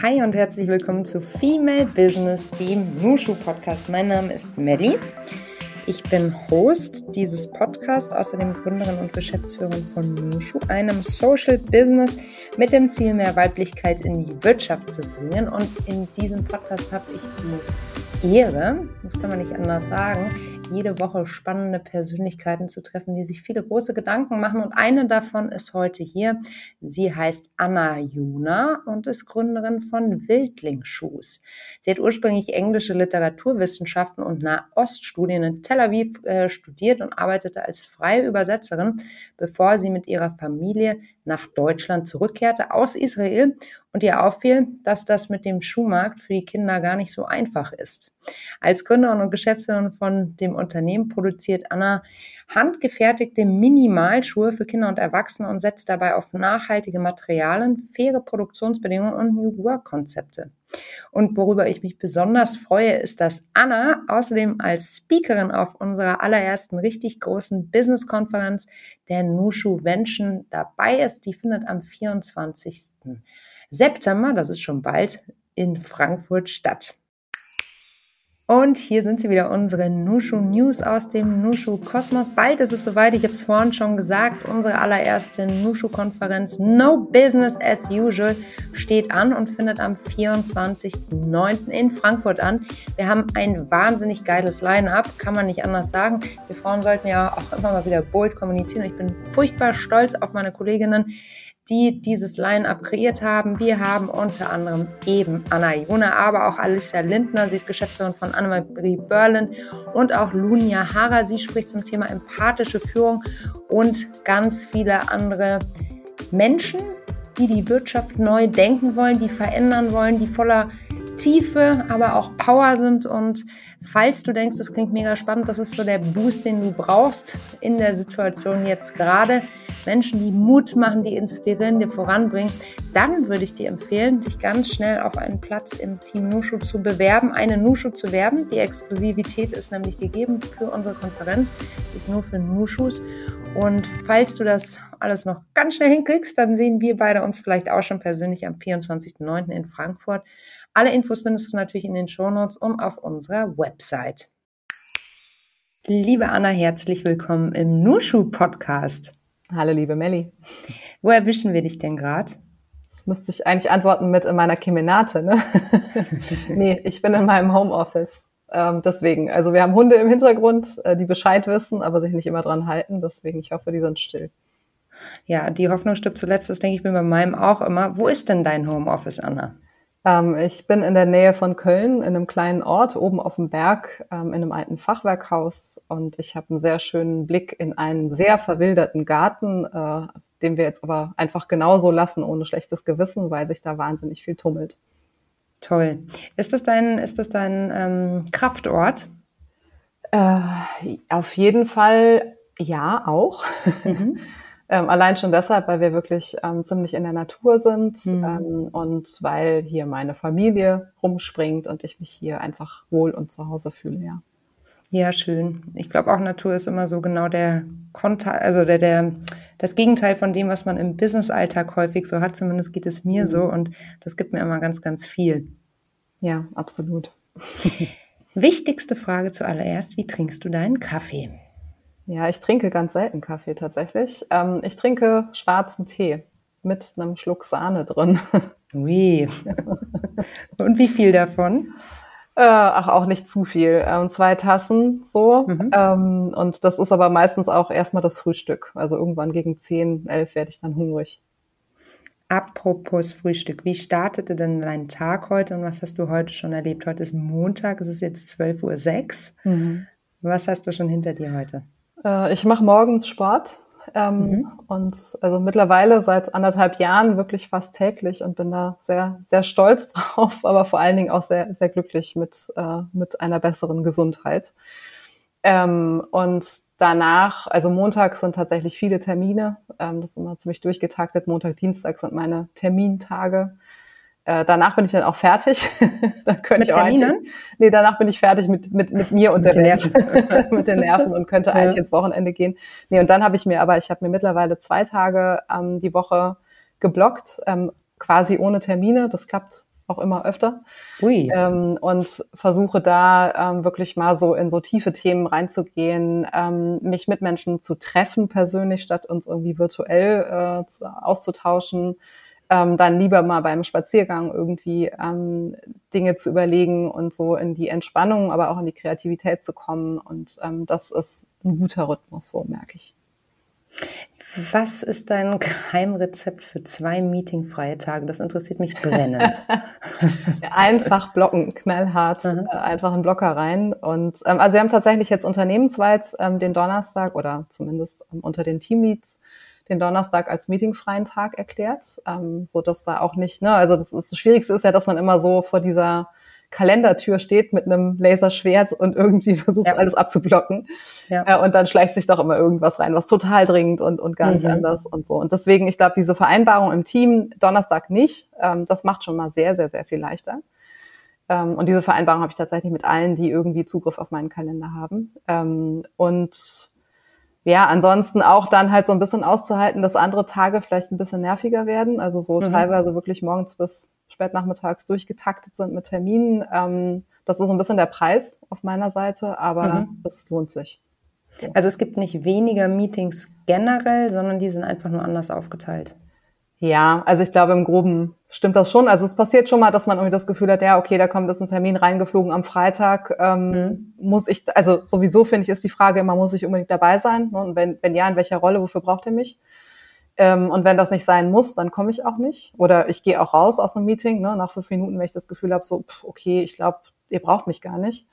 Hi und herzlich willkommen zu Female Business, dem Nushu Podcast. Mein Name ist Melly. Ich bin Host dieses Podcasts, außerdem Gründerin und Geschäftsführerin von Nushu, einem Social Business mit dem Ziel, mehr Weiblichkeit in die Wirtschaft zu bringen. Und in diesem Podcast habe ich die Ehre, das kann man nicht anders sagen, jede Woche spannende Persönlichkeiten zu treffen, die sich viele große Gedanken machen. Und eine davon ist heute hier. Sie heißt Anna Juna und ist Gründerin von Wildlingschuhs. Sie hat ursprünglich englische Literaturwissenschaften und Nahoststudien in Tel Aviv äh, studiert und arbeitete als freie Übersetzerin, bevor sie mit ihrer Familie nach Deutschland zurückkehrte aus Israel und ihr auffiel, dass das mit dem Schuhmarkt für die Kinder gar nicht so einfach ist. Als Gründerin und Geschäftsführerin von dem Unternehmen produziert Anna handgefertigte Minimalschuhe für Kinder und Erwachsene und setzt dabei auf nachhaltige Materialien, faire Produktionsbedingungen und New Work Konzepte. Und worüber ich mich besonders freue, ist, dass Anna außerdem als Speakerin auf unserer allerersten richtig großen Business-Konferenz der Nushu Vention dabei ist. Die findet am 24. September, das ist schon bald, in Frankfurt statt. Und hier sind sie wieder, unsere Nushu News aus dem Nushu Kosmos. Bald ist es soweit, ich habe es vorhin schon gesagt, unsere allererste Nushu-Konferenz No Business as Usual steht an und findet am 24.09. in Frankfurt an. Wir haben ein wahnsinnig geiles Line-Up, kann man nicht anders sagen. Wir Frauen sollten ja auch immer mal wieder bold kommunizieren. Ich bin furchtbar stolz auf meine Kolleginnen, die dieses Line-Up kreiert haben. Wir haben unter anderem eben Anna Juna, aber auch Alicia Lindner, sie ist Geschäftsführerin von Annemarie Berlin und auch Lunia Hara, sie spricht zum Thema empathische Führung und ganz viele andere Menschen, die die Wirtschaft neu denken wollen, die verändern wollen, die voller Tiefe, aber auch Power sind und Falls du denkst, das klingt mega spannend, das ist so der Boost, den du brauchst in der Situation jetzt gerade. Menschen, die Mut machen, die inspirieren, dir voranbringen, dann würde ich dir empfehlen, sich ganz schnell auf einen Platz im Team Nushu zu bewerben, eine Nushu zu werben. Die Exklusivität ist nämlich gegeben für unsere Konferenz, ist nur für Nushus. Und falls du das alles noch ganz schnell hinkriegst, dann sehen wir beide uns vielleicht auch schon persönlich am 24.09. in Frankfurt. Alle Infos findest du natürlich in den Shownotes und auf unserer Website. Liebe Anna, herzlich willkommen im Nushu Podcast. Hallo, liebe Melli. Wo erwischen wir dich denn gerade? Müsste ich eigentlich antworten mit in meiner Kemenate, ne? nee, ich bin in meinem Homeoffice. Ähm, deswegen, also wir haben Hunde im Hintergrund, äh, die Bescheid wissen, aber sich nicht immer dran halten. Deswegen, ich hoffe, die sind still. Ja, die Hoffnung stirbt zuletzt, das denke ich mir bei meinem auch immer. Wo ist denn dein Homeoffice, Anna? Ähm, ich bin in der Nähe von Köln, in einem kleinen Ort, oben auf dem Berg, ähm, in einem alten Fachwerkhaus. Und ich habe einen sehr schönen Blick in einen sehr verwilderten Garten, äh, den wir jetzt aber einfach genauso lassen, ohne schlechtes Gewissen, weil sich da wahnsinnig viel tummelt. Toll. Ist das dein, ist das dein ähm, Kraftort? Äh, auf jeden Fall ja auch. Mhm. Ähm, allein schon deshalb, weil wir wirklich ähm, ziemlich in der Natur sind mhm. ähm, und weil hier meine Familie rumspringt und ich mich hier einfach wohl und zu Hause fühle, ja. Ja, schön. Ich glaube auch Natur ist immer so genau der Kontakt, also der, der, das Gegenteil von dem, was man im Business-Alltag häufig so hat. Zumindest geht es mir mhm. so und das gibt mir immer ganz, ganz viel. Ja, absolut. Wichtigste Frage zuallererst, wie trinkst du deinen Kaffee? Ja, ich trinke ganz selten Kaffee tatsächlich. Ähm, ich trinke schwarzen Tee mit einem Schluck Sahne drin. Ui. Und wie viel davon? Äh, ach, auch nicht zu viel. Ähm, zwei Tassen so. Mhm. Ähm, und das ist aber meistens auch erstmal das Frühstück. Also irgendwann gegen 10, 11 werde ich dann hungrig. Apropos Frühstück, wie startete denn dein Tag heute und was hast du heute schon erlebt? Heute ist Montag, es ist jetzt 12.06 Uhr. Mhm. Was hast du schon hinter dir heute? Äh, ich mache morgens Sport ähm, mhm. und also mittlerweile seit anderthalb Jahren wirklich fast täglich und bin da sehr, sehr stolz drauf, aber vor allen Dingen auch sehr, sehr glücklich mit, äh, mit einer besseren Gesundheit. Ähm, und danach, also Montag sind tatsächlich viele Termine. Ähm, das ist immer ziemlich durchgetaktet. Montag, Dienstag sind meine Termintage. Äh, danach bin ich dann auch fertig. dann könnte mit ich auch Terminen? Nee, danach bin ich fertig mit, mit, mit mir und mit der Welt. mit den Nerven und könnte ja. eigentlich ins Wochenende gehen. Nee, und dann habe ich mir aber, ich habe mir mittlerweile zwei Tage ähm, die Woche geblockt, ähm, quasi ohne Termine. Das klappt auch immer öfter. Ui. Ähm, und versuche da ähm, wirklich mal so in so tiefe Themen reinzugehen, ähm, mich mit Menschen zu treffen persönlich, statt uns irgendwie virtuell äh, zu, auszutauschen. Ähm, dann lieber mal beim Spaziergang irgendwie ähm, Dinge zu überlegen und so in die Entspannung, aber auch in die Kreativität zu kommen. Und ähm, das ist ein guter Rhythmus, so merke ich. Was ist dein Geheimrezept für zwei meetingfreie Tage? Das interessiert mich brennend. einfach blocken, knallhart, äh, einfach einen Blocker rein. Und ähm, also wir haben tatsächlich jetzt unternehmensweit ähm, den Donnerstag oder zumindest ähm, unter den Teamleads den Donnerstag als meetingfreien Tag erklärt, ähm, so dass da auch nicht, ne, also das, ist, das Schwierigste ist ja, dass man immer so vor dieser Kalendertür steht mit einem Laserschwert und irgendwie versucht, ja. alles abzublocken. Ja. Äh, und dann schleicht sich doch immer irgendwas rein, was total dringend und, und gar nicht mhm. anders und so. Und deswegen, ich glaube, diese Vereinbarung im Team, Donnerstag nicht, ähm, das macht schon mal sehr, sehr, sehr viel leichter. Ähm, und diese Vereinbarung habe ich tatsächlich mit allen, die irgendwie Zugriff auf meinen Kalender haben. Ähm, und ja, ansonsten auch dann halt so ein bisschen auszuhalten, dass andere Tage vielleicht ein bisschen nerviger werden. Also so mhm. teilweise wirklich morgens bis spätnachmittags durchgetaktet sind mit Terminen. Ähm, das ist so ein bisschen der Preis auf meiner Seite, aber mhm. das lohnt sich. So. Also es gibt nicht weniger Meetings generell, sondern die sind einfach nur anders aufgeteilt. Ja, also ich glaube, im Groben stimmt das schon. Also es passiert schon mal, dass man irgendwie das Gefühl hat, ja, okay, da kommt jetzt ein Termin reingeflogen am Freitag. Ähm, mhm. Muss ich, also sowieso finde ich, ist die Frage immer, muss ich unbedingt dabei sein? Und wenn, wenn ja, in welcher Rolle, wofür braucht ihr mich? Ähm, und wenn das nicht sein muss, dann komme ich auch nicht. Oder ich gehe auch raus aus einem Meeting, ne, nach fünf Minuten, wenn ich das Gefühl habe, so, pff, okay, ich glaube, ihr braucht mich gar nicht.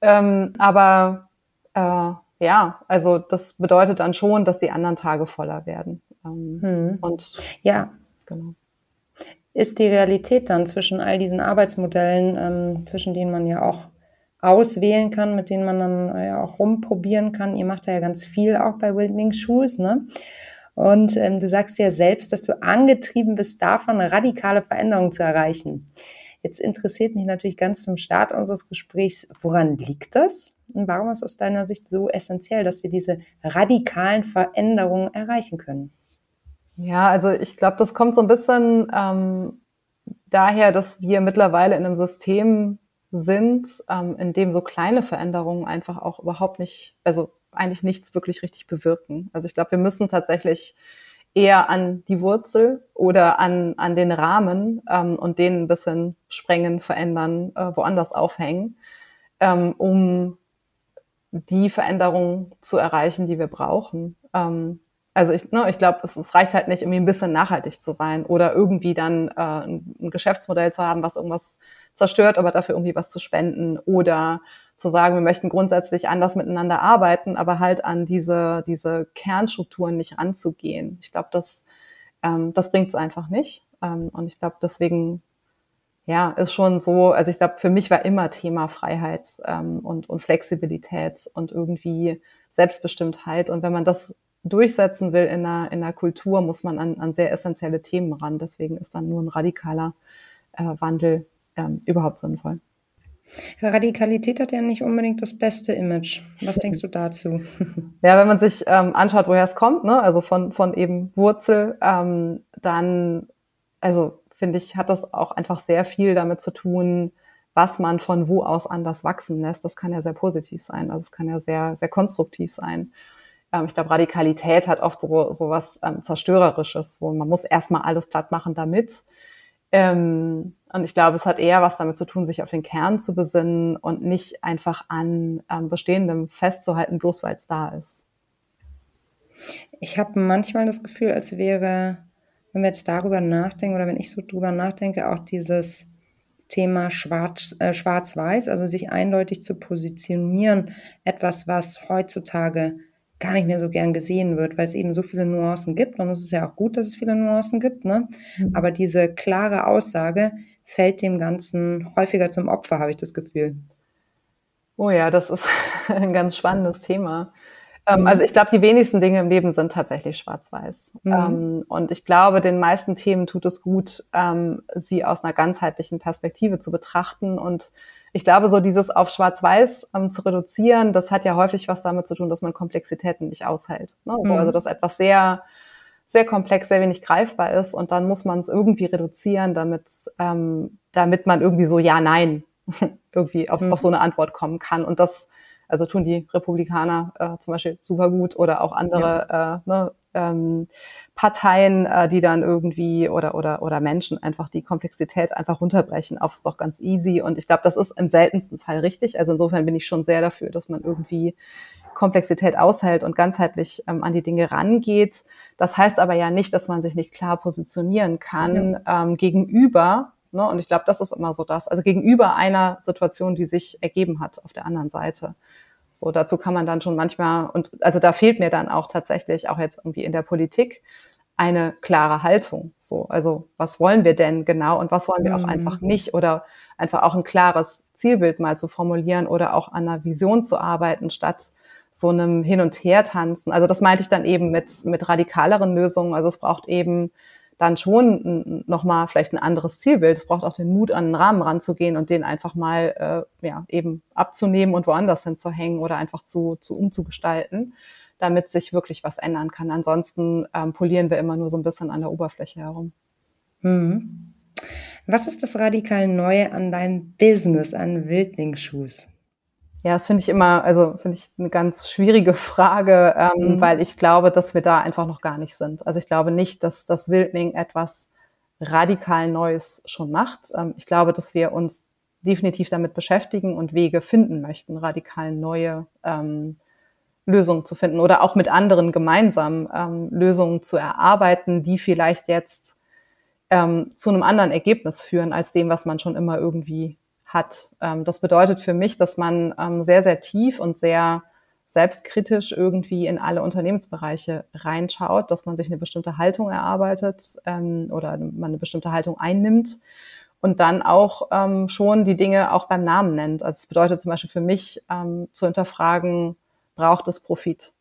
Ähm, aber äh, ja, also das bedeutet dann schon, dass die anderen Tage voller werden. Ähm, hm. Und ja, genau. Ist die Realität dann zwischen all diesen Arbeitsmodellen, ähm, zwischen denen man ja auch auswählen kann, mit denen man dann ja auch rumprobieren kann. Ihr macht ja ganz viel auch bei Wilding Shoes, ne? Und ähm, du sagst ja selbst, dass du angetrieben bist, davon radikale Veränderungen zu erreichen. Jetzt interessiert mich natürlich ganz zum Start unseres Gesprächs, woran liegt das? Und warum ist aus deiner Sicht so essentiell, dass wir diese radikalen Veränderungen erreichen können? Ja, also ich glaube, das kommt so ein bisschen ähm, daher, dass wir mittlerweile in einem System sind, ähm, in dem so kleine Veränderungen einfach auch überhaupt nicht, also eigentlich nichts wirklich richtig bewirken. Also ich glaube, wir müssen tatsächlich eher an die Wurzel oder an, an den Rahmen ähm, und den ein bisschen sprengen, verändern, äh, woanders aufhängen, ähm, um die Veränderung zu erreichen, die wir brauchen. Ähm, also ich, ne, ich glaube, es, es reicht halt nicht, irgendwie ein bisschen nachhaltig zu sein oder irgendwie dann äh, ein, ein Geschäftsmodell zu haben, was irgendwas zerstört, aber dafür irgendwie was zu spenden oder zu sagen, wir möchten grundsätzlich anders miteinander arbeiten, aber halt an diese, diese Kernstrukturen nicht anzugehen. Ich glaube, das, ähm, das bringt es einfach nicht. Ähm, und ich glaube, deswegen ja, ist schon so, also ich glaube, für mich war immer Thema Freiheit ähm, und, und Flexibilität und irgendwie Selbstbestimmtheit. Und wenn man das durchsetzen will in einer, in einer Kultur, muss man an, an sehr essentielle Themen ran. Deswegen ist dann nur ein radikaler äh, Wandel ähm, überhaupt sinnvoll. Radikalität hat ja nicht unbedingt das beste Image. Was denkst du dazu? Ja, wenn man sich ähm, anschaut, woher es kommt, ne? also von, von eben Wurzel, ähm, dann, also finde ich, hat das auch einfach sehr viel damit zu tun, was man von wo aus anders wachsen lässt. Das kann ja sehr positiv sein, also es kann ja sehr, sehr konstruktiv sein. Ähm, ich glaube, Radikalität hat oft so, so was ähm, Zerstörerisches. So, man muss erstmal alles platt machen damit. Ähm, und ich glaube, es hat eher was damit zu tun, sich auf den Kern zu besinnen und nicht einfach an ähm, Bestehendem festzuhalten, bloß weil es da ist. Ich habe manchmal das Gefühl, als wäre, wenn wir jetzt darüber nachdenken oder wenn ich so drüber nachdenke, auch dieses Thema Schwarz, äh, Schwarz-Weiß, also sich eindeutig zu positionieren, etwas, was heutzutage gar nicht mehr so gern gesehen wird, weil es eben so viele Nuancen gibt. Und es ist ja auch gut, dass es viele Nuancen gibt. Ne? Mhm. Aber diese klare Aussage fällt dem Ganzen häufiger zum Opfer, habe ich das Gefühl. Oh ja, das ist ein ganz spannendes Thema. Ähm, mhm. Also ich glaube, die wenigsten Dinge im Leben sind tatsächlich schwarz-weiß. Mhm. Ähm, und ich glaube, den meisten Themen tut es gut, ähm, sie aus einer ganzheitlichen Perspektive zu betrachten und ich glaube, so dieses auf Schwarz-Weiß ähm, zu reduzieren, das hat ja häufig was damit zu tun, dass man Komplexitäten nicht aushält. Ne? Mhm. So, also dass etwas sehr, sehr komplex, sehr wenig greifbar ist und dann muss man es irgendwie reduzieren, damit ähm, damit man irgendwie so ja, nein irgendwie auf, mhm. auf so eine Antwort kommen kann. Und das, also tun die Republikaner äh, zum Beispiel super gut oder auch andere ja. äh, ne, ähm, Parteien, äh, die dann irgendwie oder oder oder Menschen einfach die Komplexität einfach runterbrechen auf ist doch ganz easy. Und ich glaube, das ist im seltensten Fall richtig. Also insofern bin ich schon sehr dafür, dass man irgendwie Komplexität aushält und ganzheitlich ähm, an die Dinge rangeht. Das heißt aber ja nicht, dass man sich nicht klar positionieren kann ja. ähm, gegenüber Ne? Und ich glaube, das ist immer so das. Also gegenüber einer Situation, die sich ergeben hat auf der anderen Seite. So, dazu kann man dann schon manchmal, und also da fehlt mir dann auch tatsächlich, auch jetzt irgendwie in der Politik, eine klare Haltung. So, also was wollen wir denn genau und was wollen wir auch mhm. einfach nicht oder einfach auch ein klares Zielbild mal zu formulieren oder auch an einer Vision zu arbeiten, statt so einem Hin- und Her-Tanzen. Also das meinte ich dann eben mit, mit radikaleren Lösungen. Also es braucht eben dann schon nochmal vielleicht ein anderes Zielbild. Es braucht auch den Mut, an den Rahmen ranzugehen und den einfach mal äh, ja, eben abzunehmen und woanders hinzuhängen oder einfach zu, zu umzugestalten, damit sich wirklich was ändern kann. Ansonsten ähm, polieren wir immer nur so ein bisschen an der Oberfläche herum. Mhm. Was ist das radikal Neue an deinem Business, an Wildlingsschuhs? Ja, das finde ich immer, also finde ich eine ganz schwierige Frage, ähm, mhm. weil ich glaube, dass wir da einfach noch gar nicht sind. Also ich glaube nicht, dass das Wildling etwas radikal Neues schon macht. Ähm, ich glaube, dass wir uns definitiv damit beschäftigen und Wege finden möchten, radikal neue ähm, Lösungen zu finden oder auch mit anderen gemeinsam ähm, Lösungen zu erarbeiten, die vielleicht jetzt ähm, zu einem anderen Ergebnis führen als dem, was man schon immer irgendwie hat. Ähm, das bedeutet für mich, dass man ähm, sehr, sehr tief und sehr selbstkritisch irgendwie in alle Unternehmensbereiche reinschaut, dass man sich eine bestimmte Haltung erarbeitet ähm, oder man eine bestimmte Haltung einnimmt und dann auch ähm, schon die Dinge auch beim Namen nennt. Also es bedeutet zum Beispiel für mich ähm, zu hinterfragen, braucht es Profit?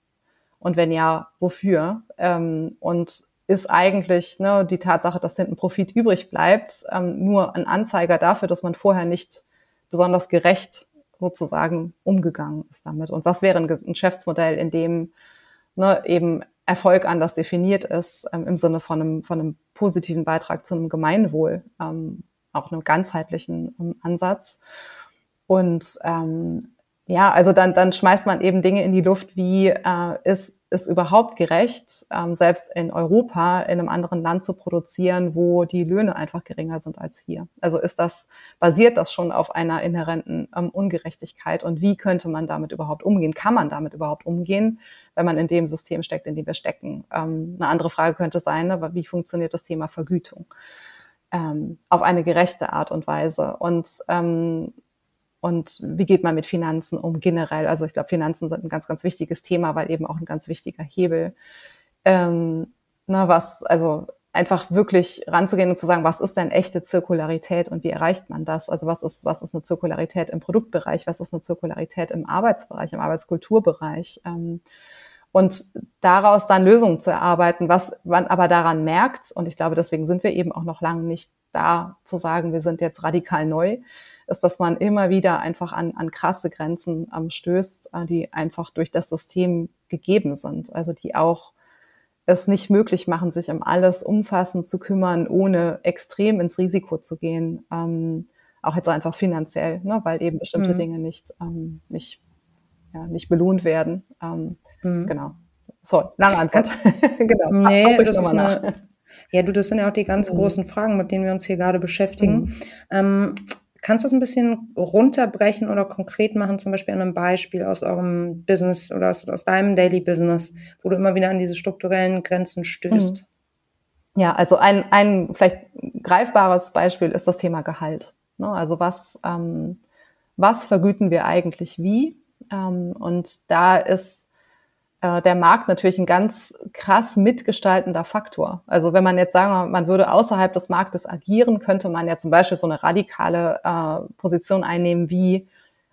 Und wenn ja, wofür? Ähm, und ist eigentlich ne, die Tatsache, dass hinten Profit übrig bleibt, ähm, nur ein Anzeiger dafür, dass man vorher nicht besonders gerecht sozusagen umgegangen ist damit. Und was wäre ein, Geschäftsmodell, in dem ne, eben Erfolg anders definiert ist, ähm, im Sinne von einem, von einem positiven Beitrag zu einem Gemeinwohl, ähm, auch einem ganzheitlichen ähm, Ansatz. Und ähm, ja, also dann, dann schmeißt man eben Dinge in die Luft, wie äh, ist ist überhaupt gerecht, ähm, selbst in Europa in einem anderen Land zu produzieren, wo die Löhne einfach geringer sind als hier? Also ist das, basiert das schon auf einer inhärenten ähm, Ungerechtigkeit und wie könnte man damit überhaupt umgehen? Kann man damit überhaupt umgehen, wenn man in dem System steckt, in dem wir stecken? Ähm, eine andere Frage könnte sein, ne, wie funktioniert das Thema Vergütung? Ähm, auf eine gerechte Art und Weise. Und ähm, und wie geht man mit Finanzen um generell? Also ich glaube, Finanzen sind ein ganz, ganz wichtiges Thema, weil eben auch ein ganz wichtiger Hebel. Ähm, na, was, also einfach wirklich ranzugehen und zu sagen, was ist denn echte Zirkularität und wie erreicht man das? Also was ist, was ist eine Zirkularität im Produktbereich? Was ist eine Zirkularität im Arbeitsbereich, im Arbeitskulturbereich? Ähm, und daraus dann Lösungen zu erarbeiten, was man aber daran merkt, und ich glaube, deswegen sind wir eben auch noch lange nicht da zu sagen, wir sind jetzt radikal neu, ist, dass man immer wieder einfach an, an krasse Grenzen ähm, stößt, äh, die einfach durch das System gegeben sind. Also die auch es nicht möglich machen, sich um alles umfassend zu kümmern, ohne extrem ins Risiko zu gehen. Ähm, auch jetzt einfach finanziell, ne, weil eben bestimmte mhm. Dinge nicht, ähm, nicht, ja, nicht belohnt werden. Ähm, mhm. Genau. So, lange Antwort. genau. Nee, das ist eine, ja, du, das sind ja auch die ganz mhm. großen Fragen, mit denen wir uns hier gerade beschäftigen. Mhm. Ähm, Kannst du es ein bisschen runterbrechen oder konkret machen, zum Beispiel an einem Beispiel aus eurem Business oder aus, aus deinem Daily Business, wo du immer wieder an diese strukturellen Grenzen stößt? Mhm. Ja, also ein, ein vielleicht greifbares Beispiel ist das Thema Gehalt. Ne? Also was, ähm, was vergüten wir eigentlich wie? Ähm, und da ist äh, der Markt natürlich ein ganz krass mitgestaltender Faktor. Also wenn man jetzt sagen, man würde außerhalb des Marktes agieren, könnte man ja zum Beispiel so eine radikale äh, Position einnehmen wie,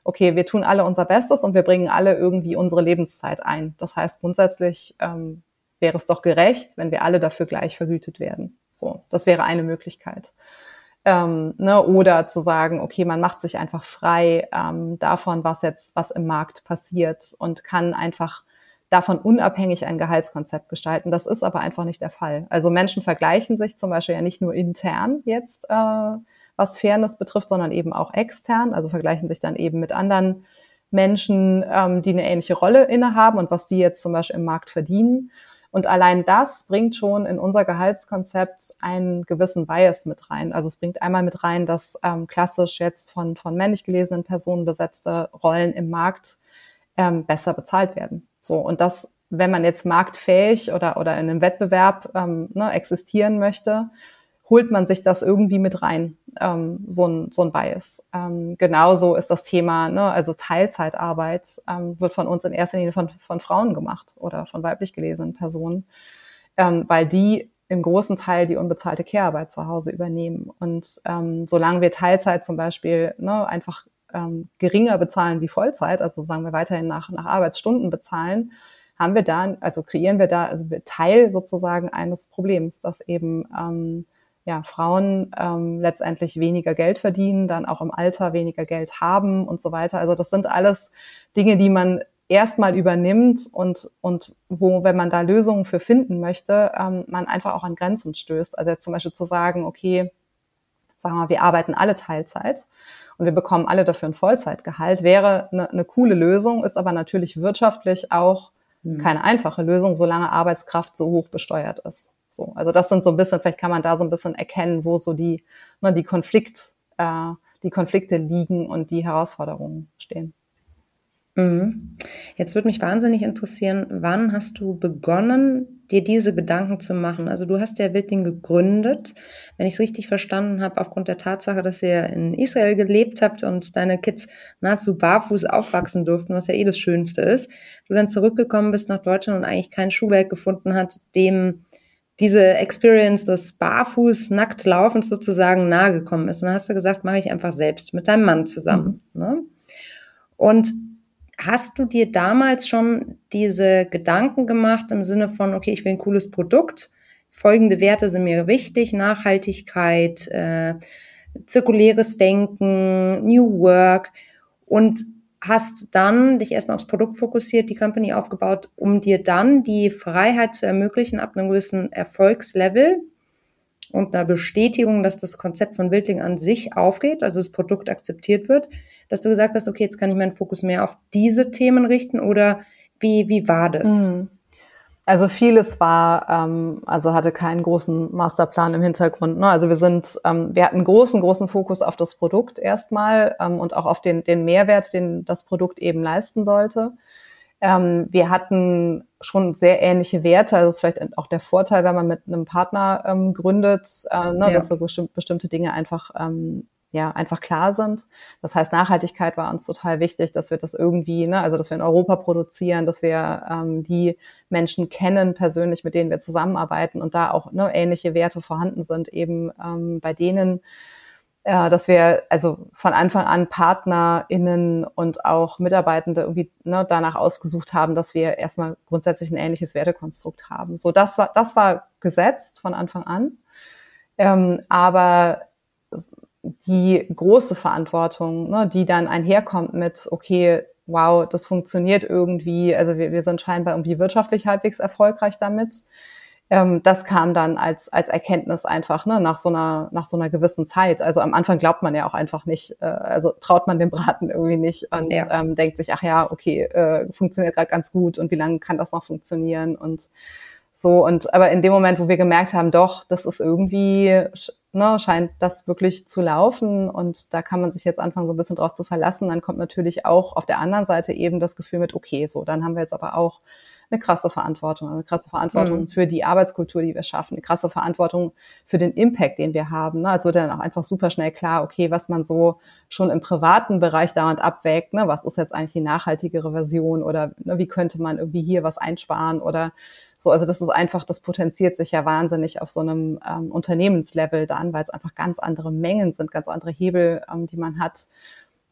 okay, wir tun alle unser Bestes und wir bringen alle irgendwie unsere Lebenszeit ein. Das heißt, grundsätzlich ähm, wäre es doch gerecht, wenn wir alle dafür gleich vergütet werden. So, das wäre eine Möglichkeit. Ähm, ne, oder zu sagen, okay, man macht sich einfach frei ähm, davon, was jetzt, was im Markt passiert und kann einfach davon unabhängig ein Gehaltskonzept gestalten. Das ist aber einfach nicht der Fall. Also Menschen vergleichen sich zum Beispiel ja nicht nur intern jetzt, äh, was Fairness betrifft, sondern eben auch extern, also vergleichen sich dann eben mit anderen Menschen, ähm, die eine ähnliche Rolle innehaben und was die jetzt zum Beispiel im Markt verdienen. Und allein das bringt schon in unser Gehaltskonzept einen gewissen Bias mit rein. Also es bringt einmal mit rein, dass ähm, klassisch jetzt von, von männlich gelesenen Personen besetzte Rollen im Markt ähm, besser bezahlt werden. So, und das, wenn man jetzt marktfähig oder, oder in einem Wettbewerb ähm, ne, existieren möchte, holt man sich das irgendwie mit rein, ähm, so, ein, so ein Bias. Ähm, genauso ist das Thema, ne, also Teilzeitarbeit ähm, wird von uns in erster Linie von, von Frauen gemacht oder von weiblich gelesenen Personen, ähm, weil die im großen Teil die unbezahlte Care-Arbeit zu Hause übernehmen. Und ähm, solange wir Teilzeit zum Beispiel ne, einfach ähm, geringer bezahlen wie Vollzeit, also sagen wir weiterhin nach, nach Arbeitsstunden bezahlen, haben wir da, also kreieren wir da also Teil sozusagen eines Problems, dass eben ähm, ja, Frauen ähm, letztendlich weniger Geld verdienen, dann auch im Alter weniger Geld haben und so weiter. Also das sind alles Dinge, die man erstmal übernimmt und, und wo, wenn man da Lösungen für finden möchte, ähm, man einfach auch an Grenzen stößt. Also jetzt zum Beispiel zu sagen, okay, sagen wir mal, wir arbeiten alle Teilzeit und wir bekommen alle dafür ein Vollzeitgehalt, wäre eine, eine coole Lösung, ist aber natürlich wirtschaftlich auch mhm. keine einfache Lösung, solange Arbeitskraft so hoch besteuert ist. So, also das sind so ein bisschen, vielleicht kann man da so ein bisschen erkennen, wo so die, ne, die Konflikt, äh, die Konflikte liegen und die Herausforderungen stehen. Mhm. Jetzt würde mich wahnsinnig interessieren, wann hast du begonnen, dir diese Gedanken zu machen? Also du hast ja Wildling gegründet, wenn ich es richtig verstanden habe, aufgrund der Tatsache, dass ihr in Israel gelebt habt und deine Kids nahezu barfuß aufwachsen durften, was ja eh das Schönste ist. Du dann zurückgekommen bist nach Deutschland und eigentlich kein Schuhwerk gefunden hat, dem diese Experience des barfuß nackt Laufens sozusagen nahegekommen ist. Und dann hast du gesagt, mache ich einfach selbst mit deinem Mann zusammen. Mhm. Ne? Und hast du dir damals schon diese Gedanken gemacht im Sinne von, okay, ich will ein cooles Produkt, folgende Werte sind mir wichtig, Nachhaltigkeit, äh, zirkuläres Denken, New Work und hast dann dich erstmal aufs Produkt fokussiert, die Company aufgebaut, um dir dann die Freiheit zu ermöglichen ab einem gewissen Erfolgslevel und einer Bestätigung, dass das Konzept von Wildling an sich aufgeht, also das Produkt akzeptiert wird, dass du gesagt hast, okay, jetzt kann ich meinen Fokus mehr auf diese Themen richten oder wie, wie war das? Mhm. Also vieles war, ähm, also hatte keinen großen Masterplan im Hintergrund. Ne? Also wir sind, ähm, wir hatten großen, großen Fokus auf das Produkt erstmal ähm, und auch auf den, den Mehrwert, den das Produkt eben leisten sollte. Ähm, wir hatten schon sehr ähnliche Werte. Also das ist vielleicht auch der Vorteil, wenn man mit einem Partner ähm, gründet, äh, ne, ja. dass so bestimmte Dinge einfach ähm, ja einfach klar sind. Das heißt, Nachhaltigkeit war uns total wichtig, dass wir das irgendwie, ne, also dass wir in Europa produzieren, dass wir ähm, die Menschen kennen persönlich, mit denen wir zusammenarbeiten und da auch ne, ähnliche Werte vorhanden sind, eben ähm, bei denen, äh, dass wir also von Anfang an PartnerInnen und auch Mitarbeitende irgendwie ne, danach ausgesucht haben, dass wir erstmal grundsätzlich ein ähnliches Wertekonstrukt haben. So, das war, das war gesetzt von Anfang an. Ähm, aber die große Verantwortung, ne, die dann einherkommt mit, okay, wow, das funktioniert irgendwie, also wir, wir sind scheinbar irgendwie wirtschaftlich halbwegs erfolgreich damit. Ähm, das kam dann als, als Erkenntnis einfach ne, nach, so einer, nach so einer gewissen Zeit. Also am Anfang glaubt man ja auch einfach nicht, äh, also traut man dem Braten irgendwie nicht und ja. ähm, denkt sich, ach ja, okay, äh, funktioniert gerade ganz gut und wie lange kann das noch funktionieren und so. Und aber in dem Moment, wo wir gemerkt haben, doch, das ist irgendwie ne, scheint das wirklich zu laufen und da kann man sich jetzt anfangen, so ein bisschen drauf zu verlassen. Dann kommt natürlich auch auf der anderen Seite eben das Gefühl mit, okay, so, dann haben wir jetzt aber auch eine krasse Verantwortung, eine krasse Verantwortung mhm. für die Arbeitskultur, die wir schaffen, eine krasse Verantwortung für den Impact, den wir haben. Ne? Also wird dann auch einfach super schnell klar, okay, was man so schon im privaten Bereich dauernd abwägt, ne? was ist jetzt eigentlich die nachhaltigere Version oder ne, wie könnte man irgendwie hier was einsparen oder so, also das ist einfach, das potenziert sich ja wahnsinnig auf so einem ähm, Unternehmenslevel dann, weil es einfach ganz andere Mengen sind, ganz andere Hebel, ähm, die man hat.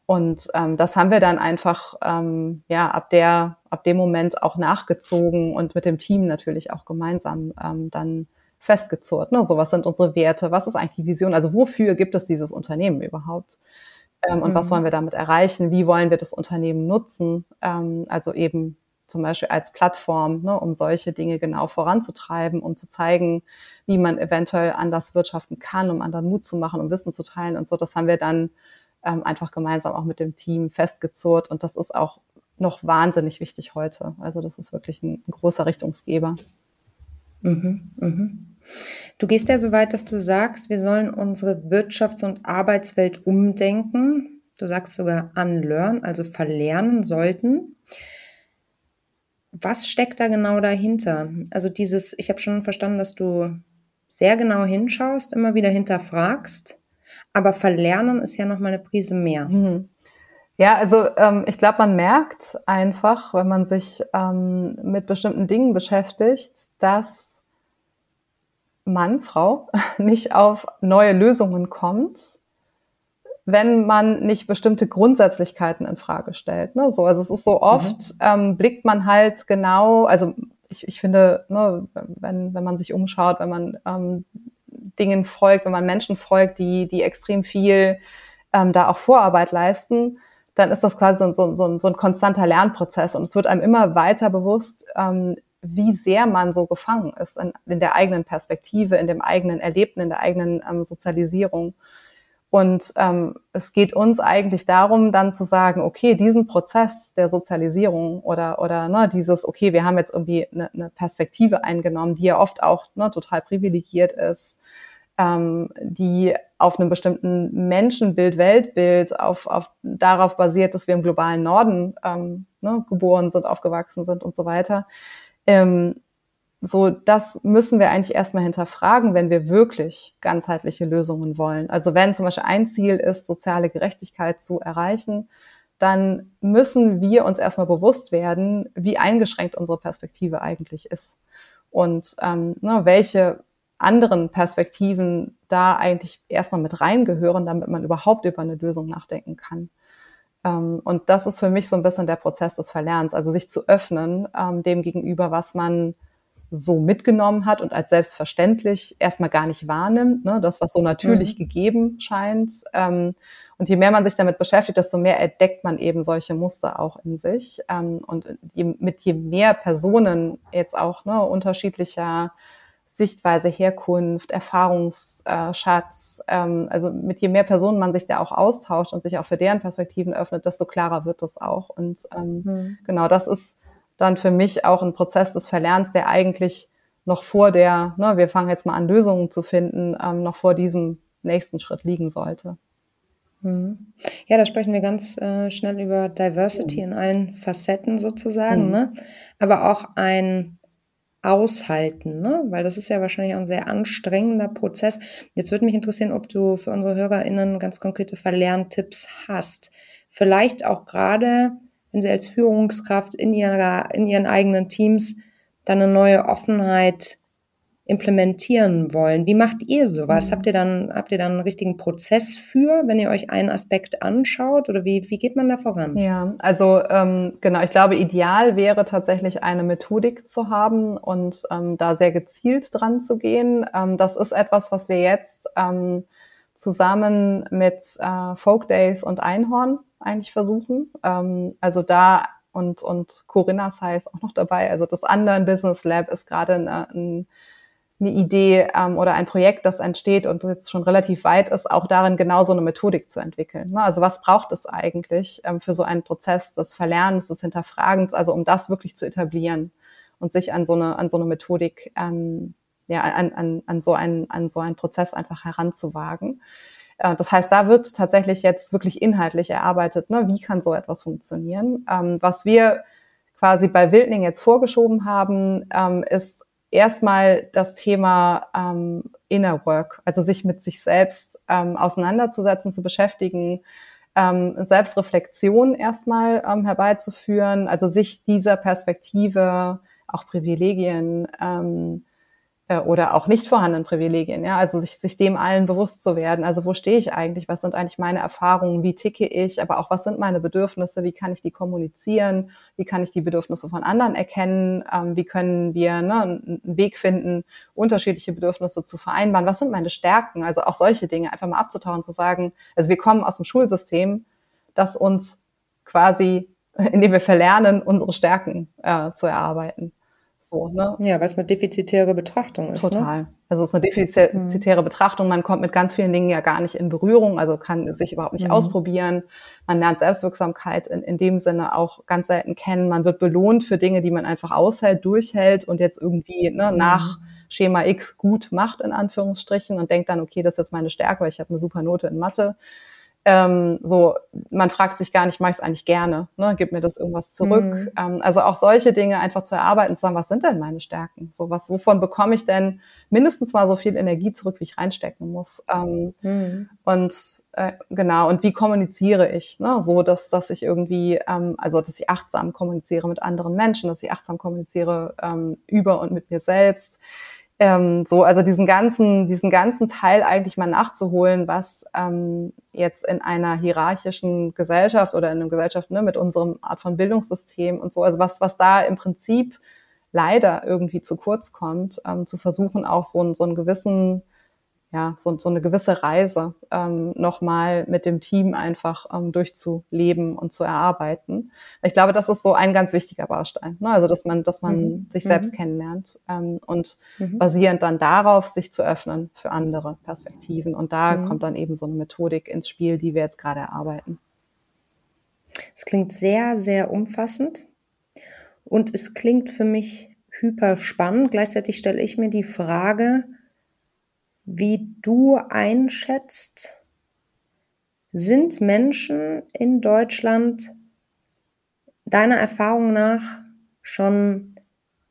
Und ähm, das haben wir dann einfach ähm, ja ab der ab dem Moment auch nachgezogen und mit dem Team natürlich auch gemeinsam ähm, dann festgezurrt. Ne? So was sind unsere Werte? Was ist eigentlich die Vision? Also wofür gibt es dieses Unternehmen überhaupt? Ähm, und mhm. was wollen wir damit erreichen? Wie wollen wir das Unternehmen nutzen? Ähm, also eben zum Beispiel als Plattform, ne, um solche Dinge genau voranzutreiben, um zu zeigen, wie man eventuell anders wirtschaften kann, um anderen Mut zu machen, um Wissen zu teilen und so. Das haben wir dann ähm, einfach gemeinsam auch mit dem Team festgezurrt und das ist auch noch wahnsinnig wichtig heute. Also das ist wirklich ein, ein großer Richtungsgeber. Mhm, mhm. Du gehst ja so weit, dass du sagst, wir sollen unsere Wirtschafts- und Arbeitswelt umdenken. Du sagst sogar unlearn, also verlernen sollten. Was steckt da genau dahinter? Also dieses, ich habe schon verstanden, dass du sehr genau hinschaust, immer wieder hinterfragst, aber verlernen ist ja noch mal eine Prise mehr. Mhm. Ja, also ähm, ich glaube, man merkt einfach, wenn man sich ähm, mit bestimmten Dingen beschäftigt, dass Mann, Frau nicht auf neue Lösungen kommt, wenn man nicht bestimmte Grundsätzlichkeiten in Frage stellt. Ne? So, also es ist so mhm. oft, mhm. ähm, blickt man halt genau, also ich, ich finde, ne, wenn, wenn man sich umschaut, wenn man ähm, Dingen folgt, wenn man Menschen folgt, die, die extrem viel ähm, da auch Vorarbeit leisten, dann ist das quasi so, so, so, so ein konstanter Lernprozess und es wird einem immer weiter bewusst, ähm, wie sehr man so gefangen ist in, in der eigenen Perspektive, in dem eigenen Erlebten, in der eigenen ähm, Sozialisierung. Und ähm, es geht uns eigentlich darum, dann zu sagen, okay, diesen Prozess der Sozialisierung oder, oder ne, dieses, okay, wir haben jetzt irgendwie eine, eine Perspektive eingenommen, die ja oft auch ne, total privilegiert ist, ähm, die auf einem bestimmten Menschenbild, Weltbild, auf, auf darauf basiert, dass wir im globalen Norden ähm, ne, geboren sind, aufgewachsen sind und so weiter. Ähm, so, das müssen wir eigentlich erstmal hinterfragen, wenn wir wirklich ganzheitliche Lösungen wollen. Also wenn zum Beispiel ein Ziel ist, soziale Gerechtigkeit zu erreichen, dann müssen wir uns erstmal bewusst werden, wie eingeschränkt unsere Perspektive eigentlich ist und ähm, ne, welche anderen Perspektiven da eigentlich erstmal mit reingehören, damit man überhaupt über eine Lösung nachdenken kann. Ähm, und das ist für mich so ein bisschen der Prozess des Verlernens, also sich zu öffnen ähm, dem gegenüber, was man so mitgenommen hat und als selbstverständlich erstmal gar nicht wahrnimmt, ne? das, was so natürlich mhm. gegeben scheint. Ähm, und je mehr man sich damit beschäftigt, desto mehr entdeckt man eben solche Muster auch in sich. Ähm, und je, mit je mehr Personen jetzt auch ne, unterschiedlicher Sichtweise, Herkunft, Erfahrungsschatz, ähm, also mit je mehr Personen man sich da auch austauscht und sich auch für deren Perspektiven öffnet, desto klarer wird es auch. Und ähm, mhm. genau das ist dann für mich auch ein Prozess des Verlernens, der eigentlich noch vor der, ne, wir fangen jetzt mal an, Lösungen zu finden, ähm, noch vor diesem nächsten Schritt liegen sollte. Mhm. Ja, da sprechen wir ganz äh, schnell über Diversity in allen Facetten sozusagen, mhm. ne? aber auch ein Aushalten, ne? weil das ist ja wahrscheinlich auch ein sehr anstrengender Prozess. Jetzt würde mich interessieren, ob du für unsere HörerInnen ganz konkrete Verlerntipps hast. Vielleicht auch gerade wenn sie als Führungskraft in, ihrer, in ihren eigenen Teams dann eine neue Offenheit implementieren wollen. Wie macht ihr sowas? Mhm. Habt ihr dann, habt ihr dann einen richtigen Prozess für, wenn ihr euch einen Aspekt anschaut oder wie, wie geht man da voran? Ja, also ähm, genau, ich glaube, ideal wäre tatsächlich eine Methodik zu haben und ähm, da sehr gezielt dran zu gehen. Ähm, das ist etwas, was wir jetzt ähm, zusammen mit äh, Folk Days und Einhorn eigentlich versuchen. Ähm, also da und, und Corinna Sai ist auch noch dabei. Also das Anderen Business Lab ist gerade eine, eine Idee ähm, oder ein Projekt, das entsteht und jetzt schon relativ weit ist, auch darin genau so eine Methodik zu entwickeln. Ne? Also was braucht es eigentlich ähm, für so einen Prozess des Verlernens, des Hinterfragens, also um das wirklich zu etablieren und sich an so eine, an so eine Methodik, ähm, ja, an, an, an, so einen, an so einen Prozess einfach heranzuwagen. Äh, das heißt, da wird tatsächlich jetzt wirklich inhaltlich erarbeitet, ne, wie kann so etwas funktionieren. Ähm, was wir quasi bei Wildning jetzt vorgeschoben haben, ähm, ist erstmal das Thema ähm, Inner Work, also sich mit sich selbst ähm, auseinanderzusetzen, zu beschäftigen, ähm, Selbstreflexion erstmal ähm, herbeizuführen, also sich dieser Perspektive, auch Privilegien, ähm, äh, oder auch nicht vorhandenen Privilegien, ja, also sich, sich dem allen bewusst zu werden. Also wo stehe ich eigentlich? Was sind eigentlich meine Erfahrungen? Wie ticke ich? Aber auch was sind meine Bedürfnisse? Wie kann ich die kommunizieren? Wie kann ich die Bedürfnisse von anderen erkennen? Ähm, wie können wir ne, einen Weg finden, unterschiedliche Bedürfnisse zu vereinbaren? Was sind meine Stärken? Also auch solche Dinge einfach mal abzutauchen, zu sagen, also wir kommen aus dem Schulsystem, das uns quasi indem wir verlernen, unsere Stärken äh, zu erarbeiten. So, ne? Ja, weil es eine defizitäre Betrachtung ist. Ne? Total. Ne? Also es ist eine defizitäre mhm. Betrachtung. Man kommt mit ganz vielen Dingen ja gar nicht in Berührung, also kann sich überhaupt nicht mhm. ausprobieren. Man lernt Selbstwirksamkeit in, in dem Sinne auch ganz selten kennen. Man wird belohnt für Dinge, die man einfach aushält, durchhält und jetzt irgendwie ne, mhm. nach Schema X gut macht, in Anführungsstrichen, und denkt dann, okay, das ist jetzt meine Stärke, weil ich habe eine super Note in Mathe. Ähm, so, man fragt sich gar nicht, mache ich es eigentlich gerne, ne? gib mir das irgendwas zurück. Mhm. Ähm, also auch solche Dinge einfach zu erarbeiten, zu sagen, was sind denn meine Stärken? So was, wovon bekomme ich denn mindestens mal so viel Energie zurück, wie ich reinstecken muss? Ähm, mhm. Und äh, genau, und wie kommuniziere ich? Ne? So, dass, dass ich irgendwie, ähm, also dass ich achtsam kommuniziere mit anderen Menschen, dass ich achtsam kommuniziere ähm, über und mit mir selbst ähm, so, also diesen ganzen, diesen ganzen Teil eigentlich mal nachzuholen, was ähm, jetzt in einer hierarchischen Gesellschaft oder in einer Gesellschaft ne, mit unserem Art von Bildungssystem und so, also was, was da im Prinzip leider irgendwie zu kurz kommt, ähm, zu versuchen auch so, so einen gewissen ja, so, so eine gewisse Reise ähm, nochmal mit dem Team einfach ähm, durchzuleben und zu erarbeiten. Ich glaube, das ist so ein ganz wichtiger Baustein. Ne? Also, dass man, dass man mhm. sich selbst mhm. kennenlernt ähm, und mhm. basierend dann darauf sich zu öffnen für andere Perspektiven. Und da mhm. kommt dann eben so eine Methodik ins Spiel, die wir jetzt gerade erarbeiten. Es klingt sehr, sehr umfassend und es klingt für mich hyper spannend. Gleichzeitig stelle ich mir die Frage, wie du einschätzt, sind Menschen in Deutschland deiner Erfahrung nach schon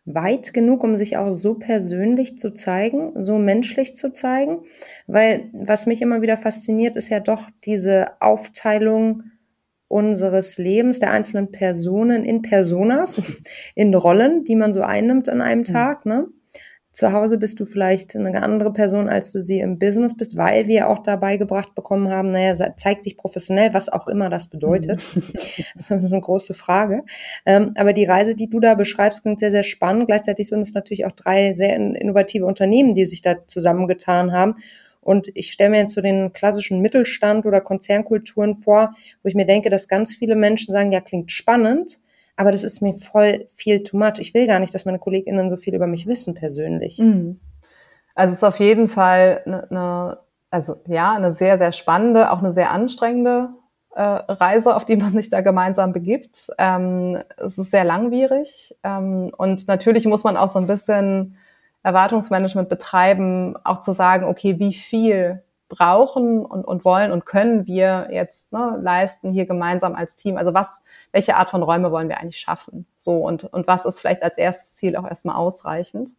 weit genug, um sich auch so persönlich zu zeigen, so menschlich zu zeigen? Weil was mich immer wieder fasziniert, ist ja doch diese Aufteilung unseres Lebens, der einzelnen Personen in Personas, in Rollen, die man so einnimmt an einem hm. Tag, ne? Zu Hause bist du vielleicht eine andere Person, als du sie im Business bist, weil wir auch dabei gebracht bekommen haben, naja, zeig dich professionell, was auch immer das bedeutet. Mhm. das ist eine große Frage. Ähm, aber die Reise, die du da beschreibst, klingt sehr, sehr spannend. Gleichzeitig sind es natürlich auch drei sehr innovative Unternehmen, die sich da zusammengetan haben. Und ich stelle mir jetzt so den klassischen Mittelstand oder Konzernkulturen vor, wo ich mir denke, dass ganz viele Menschen sagen, ja, klingt spannend, aber das ist mir voll viel too much. Ich will gar nicht, dass meine KollegInnen so viel über mich wissen persönlich. Mhm. Also es ist auf jeden Fall eine, eine, also ja, eine sehr, sehr spannende, auch eine sehr anstrengende äh, Reise, auf die man sich da gemeinsam begibt. Ähm, es ist sehr langwierig ähm, und natürlich muss man auch so ein bisschen Erwartungsmanagement betreiben, auch zu sagen, okay, wie viel brauchen und, und wollen und können wir jetzt ne, leisten hier gemeinsam als Team? Also was, welche Art von Räume wollen wir eigentlich schaffen? So und, und was ist vielleicht als erstes Ziel auch erstmal ausreichend?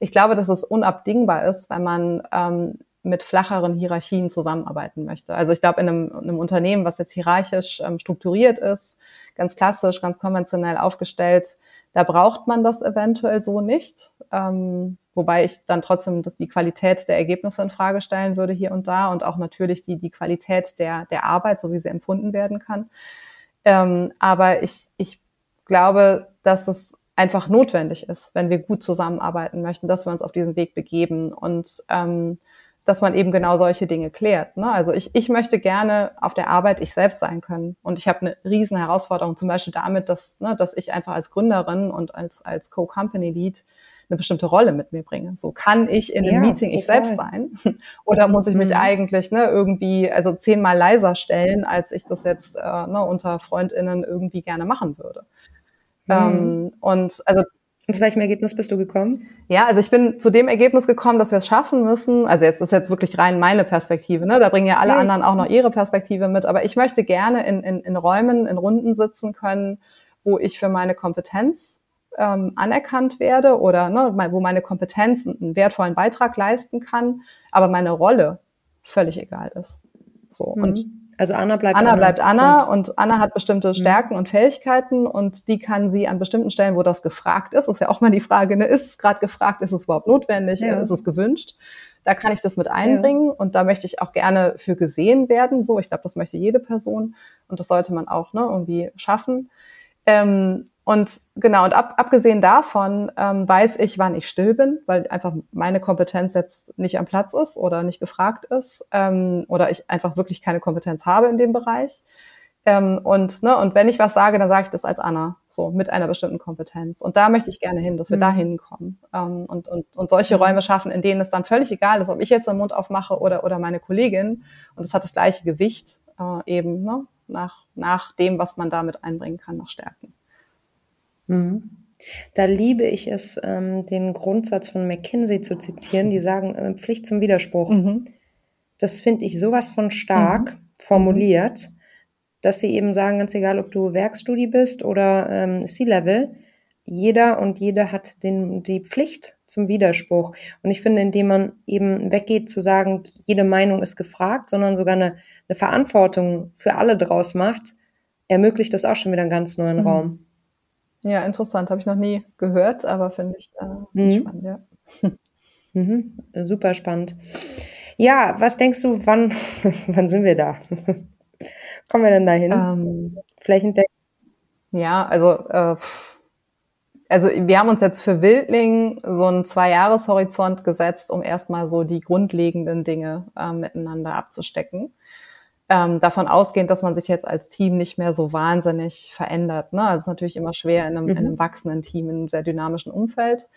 Ich glaube, dass es unabdingbar ist, wenn man ähm, mit flacheren Hierarchien zusammenarbeiten möchte. Also ich glaube, in einem, in einem Unternehmen, was jetzt hierarchisch ähm, strukturiert ist, ganz klassisch, ganz konventionell aufgestellt, da braucht man das eventuell so nicht. Ähm, wobei ich dann trotzdem die Qualität der Ergebnisse in Frage stellen würde hier und da und auch natürlich die, die Qualität der, der Arbeit, so wie sie empfunden werden kann. Ähm, aber ich, ich glaube, dass es einfach notwendig ist, wenn wir gut zusammenarbeiten möchten, dass wir uns auf diesen Weg begeben und ähm, dass man eben genau solche Dinge klärt. Ne? Also ich, ich möchte gerne auf der Arbeit ich selbst sein können. Und ich habe eine riesen Herausforderung, zum Beispiel damit, dass, ne, dass ich einfach als Gründerin und als, als Co-Company-Lead eine bestimmte Rolle mit mir bringe. So kann ich in einem ja, Meeting ich selbst sein oder muss ich mich mhm. eigentlich ne, irgendwie also zehnmal leiser stellen, als ich das jetzt äh, ne, unter Freundinnen irgendwie gerne machen würde. Mhm. Ähm, und also und zu welchem Ergebnis bist du gekommen? Ja, also ich bin zu dem Ergebnis gekommen, dass wir es schaffen müssen. Also jetzt ist jetzt wirklich rein meine Perspektive. Ne? Da bringen ja alle ja. anderen auch noch ihre Perspektive mit. Aber ich möchte gerne in, in, in Räumen, in Runden sitzen können, wo ich für meine Kompetenz ähm, anerkannt werde oder ne, wo meine Kompetenz einen wertvollen Beitrag leisten kann, aber meine Rolle völlig egal ist. So. Mhm. Und also Anna bleibt Anna. Anna bleibt Anna und, und Anna hat bestimmte mhm. Stärken mhm. und Fähigkeiten und die kann sie an bestimmten Stellen, wo das gefragt ist, ist ja auch mal die Frage, ne, ist es gerade gefragt, ist es überhaupt notwendig, ja. ist es gewünscht? Da kann ich das mit einbringen ja. und da möchte ich auch gerne für gesehen werden. So, ich glaube, das möchte jede Person und das sollte man auch ne, irgendwie schaffen. Ähm, und genau, und ab, abgesehen davon ähm, weiß ich, wann ich still bin, weil einfach meine Kompetenz jetzt nicht am Platz ist oder nicht gefragt ist ähm, oder ich einfach wirklich keine Kompetenz habe in dem Bereich. Ähm, und, ne, und wenn ich was sage, dann sage ich das als Anna, so mit einer bestimmten Kompetenz. Und da möchte ich gerne hin, dass wir mhm. da hinkommen. Ähm, und, und, und solche Räume schaffen, in denen es dann völlig egal ist, ob ich jetzt den Mund aufmache oder, oder meine Kollegin. Und es hat das gleiche Gewicht äh, eben ne, nach, nach dem, was man damit einbringen kann, nach Stärken. Mhm. Da liebe ich es, ähm, den Grundsatz von McKinsey zu zitieren. Die sagen äh, Pflicht zum Widerspruch. Mhm. Das finde ich sowas von stark mhm. formuliert dass sie eben sagen, ganz egal, ob du Werkstudie bist oder ähm, C-Level, jeder und jede hat den, die Pflicht zum Widerspruch. Und ich finde, indem man eben weggeht zu sagen, jede Meinung ist gefragt, sondern sogar eine, eine Verantwortung für alle draus macht, ermöglicht das auch schon wieder einen ganz neuen mhm. Raum. Ja, interessant. Habe ich noch nie gehört, aber finde ich äh, mhm. spannend, ja. Mhm. Super spannend. Ja, was denkst du, wann, wann sind wir da? kommen wir denn dahin? Ähm, Flächendeckend? Ja, also, äh, also wir haben uns jetzt für Wildling so einen Zwei-Jahres-Horizont gesetzt, um erstmal so die grundlegenden Dinge äh, miteinander abzustecken. Ähm, davon ausgehend, dass man sich jetzt als Team nicht mehr so wahnsinnig verändert. Ne? Also es ist natürlich immer schwer in einem, mhm. in einem mhm. wachsenden Team, in einem sehr dynamischen Umfeld.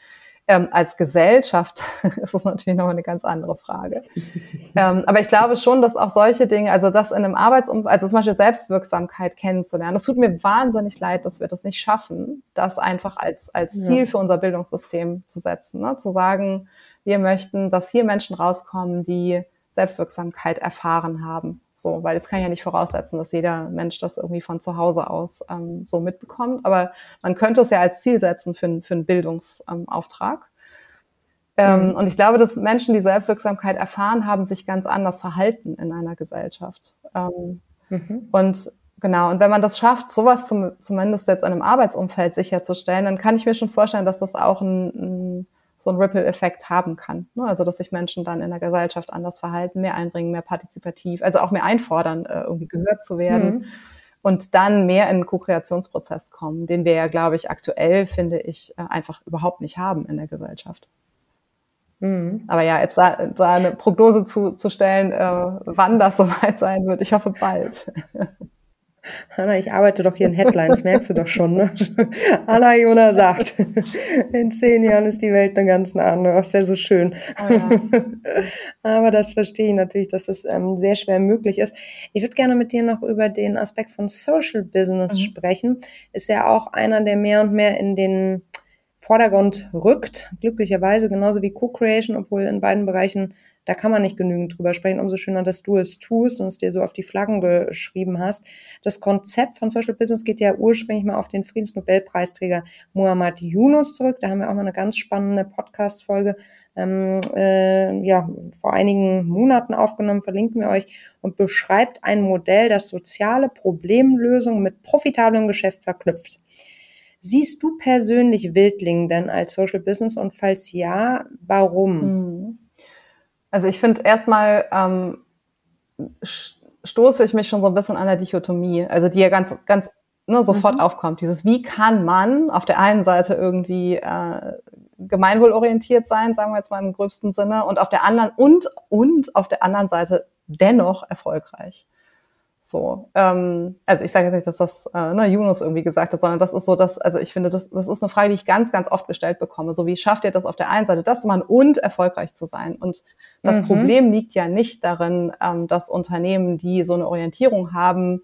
Ähm, als Gesellschaft ist es natürlich noch eine ganz andere Frage. ähm, aber ich glaube schon, dass auch solche Dinge, also das in einem Arbeitsumfeld, also zum Beispiel Selbstwirksamkeit kennenzulernen, das tut mir wahnsinnig leid, dass wir das nicht schaffen, das einfach als, als Ziel ja. für unser Bildungssystem zu setzen. Ne? Zu sagen, wir möchten, dass hier Menschen rauskommen, die Selbstwirksamkeit erfahren haben. So, weil es kann ja nicht voraussetzen, dass jeder Mensch das irgendwie von zu Hause aus ähm, so mitbekommt. Aber man könnte es ja als Ziel setzen für, für einen Bildungsauftrag. Ähm, mhm. Und ich glaube, dass Menschen, die Selbstwirksamkeit erfahren haben, sich ganz anders verhalten in einer Gesellschaft. Ähm, mhm. Und genau, und wenn man das schafft, sowas zum, zumindest jetzt in einem Arbeitsumfeld sicherzustellen, dann kann ich mir schon vorstellen, dass das auch ein, ein so einen Ripple-Effekt haben kann. Ne? Also dass sich Menschen dann in der Gesellschaft anders verhalten, mehr einbringen, mehr partizipativ, also auch mehr einfordern, äh, irgendwie gehört zu werden. Mhm. Und dann mehr in den Co-Kreationsprozess kommen, den wir ja, glaube ich, aktuell, finde ich, äh, einfach überhaupt nicht haben in der Gesellschaft. Mhm. Aber ja, jetzt da, da eine Prognose zu, zu stellen, äh, wann das soweit sein wird, ich hoffe bald. Hanna, ich arbeite doch hier in Headlines, merkst du doch schon, ne? Anna Jona sagt, in zehn Jahren ist die Welt eine ganz andere. Das wäre so schön. Oh ja. Aber das verstehe ich natürlich, dass das ähm, sehr schwer möglich ist. Ich würde gerne mit dir noch über den Aspekt von Social Business mhm. sprechen. Ist ja auch einer, der mehr und mehr in den Vordergrund rückt, glücklicherweise, genauso wie Co-Creation, obwohl in beiden Bereichen da kann man nicht genügend drüber sprechen. Umso schöner, dass du es tust und es dir so auf die Flaggen geschrieben hast. Das Konzept von Social Business geht ja ursprünglich mal auf den Friedensnobelpreisträger Muhammad Yunus zurück. Da haben wir auch mal eine ganz spannende Podcast-Folge ähm, äh, ja, vor einigen Monaten aufgenommen, verlinken wir euch, und beschreibt ein Modell, das soziale Problemlösungen mit profitablem Geschäft verknüpft. Siehst du persönlich Wildling denn als Social Business und falls ja, warum? Hm. Also ich finde erstmal ähm, stoße ich mich schon so ein bisschen an der Dichotomie, also die ja ganz, ganz ne, sofort mhm. aufkommt. Dieses, wie kann man auf der einen Seite irgendwie äh, gemeinwohlorientiert sein, sagen wir jetzt mal im gröbsten Sinne, und auf der anderen und und auf der anderen Seite dennoch erfolgreich. So, ähm, also ich sage jetzt nicht, dass das äh, ne, Yunus irgendwie gesagt hat, sondern das ist so, dass, also ich finde, das, das ist eine Frage, die ich ganz, ganz oft gestellt bekomme. So, wie schafft ihr das auf der einen Seite, das zu machen und erfolgreich zu sein? Und das mhm. Problem liegt ja nicht darin, ähm, dass Unternehmen, die so eine Orientierung haben,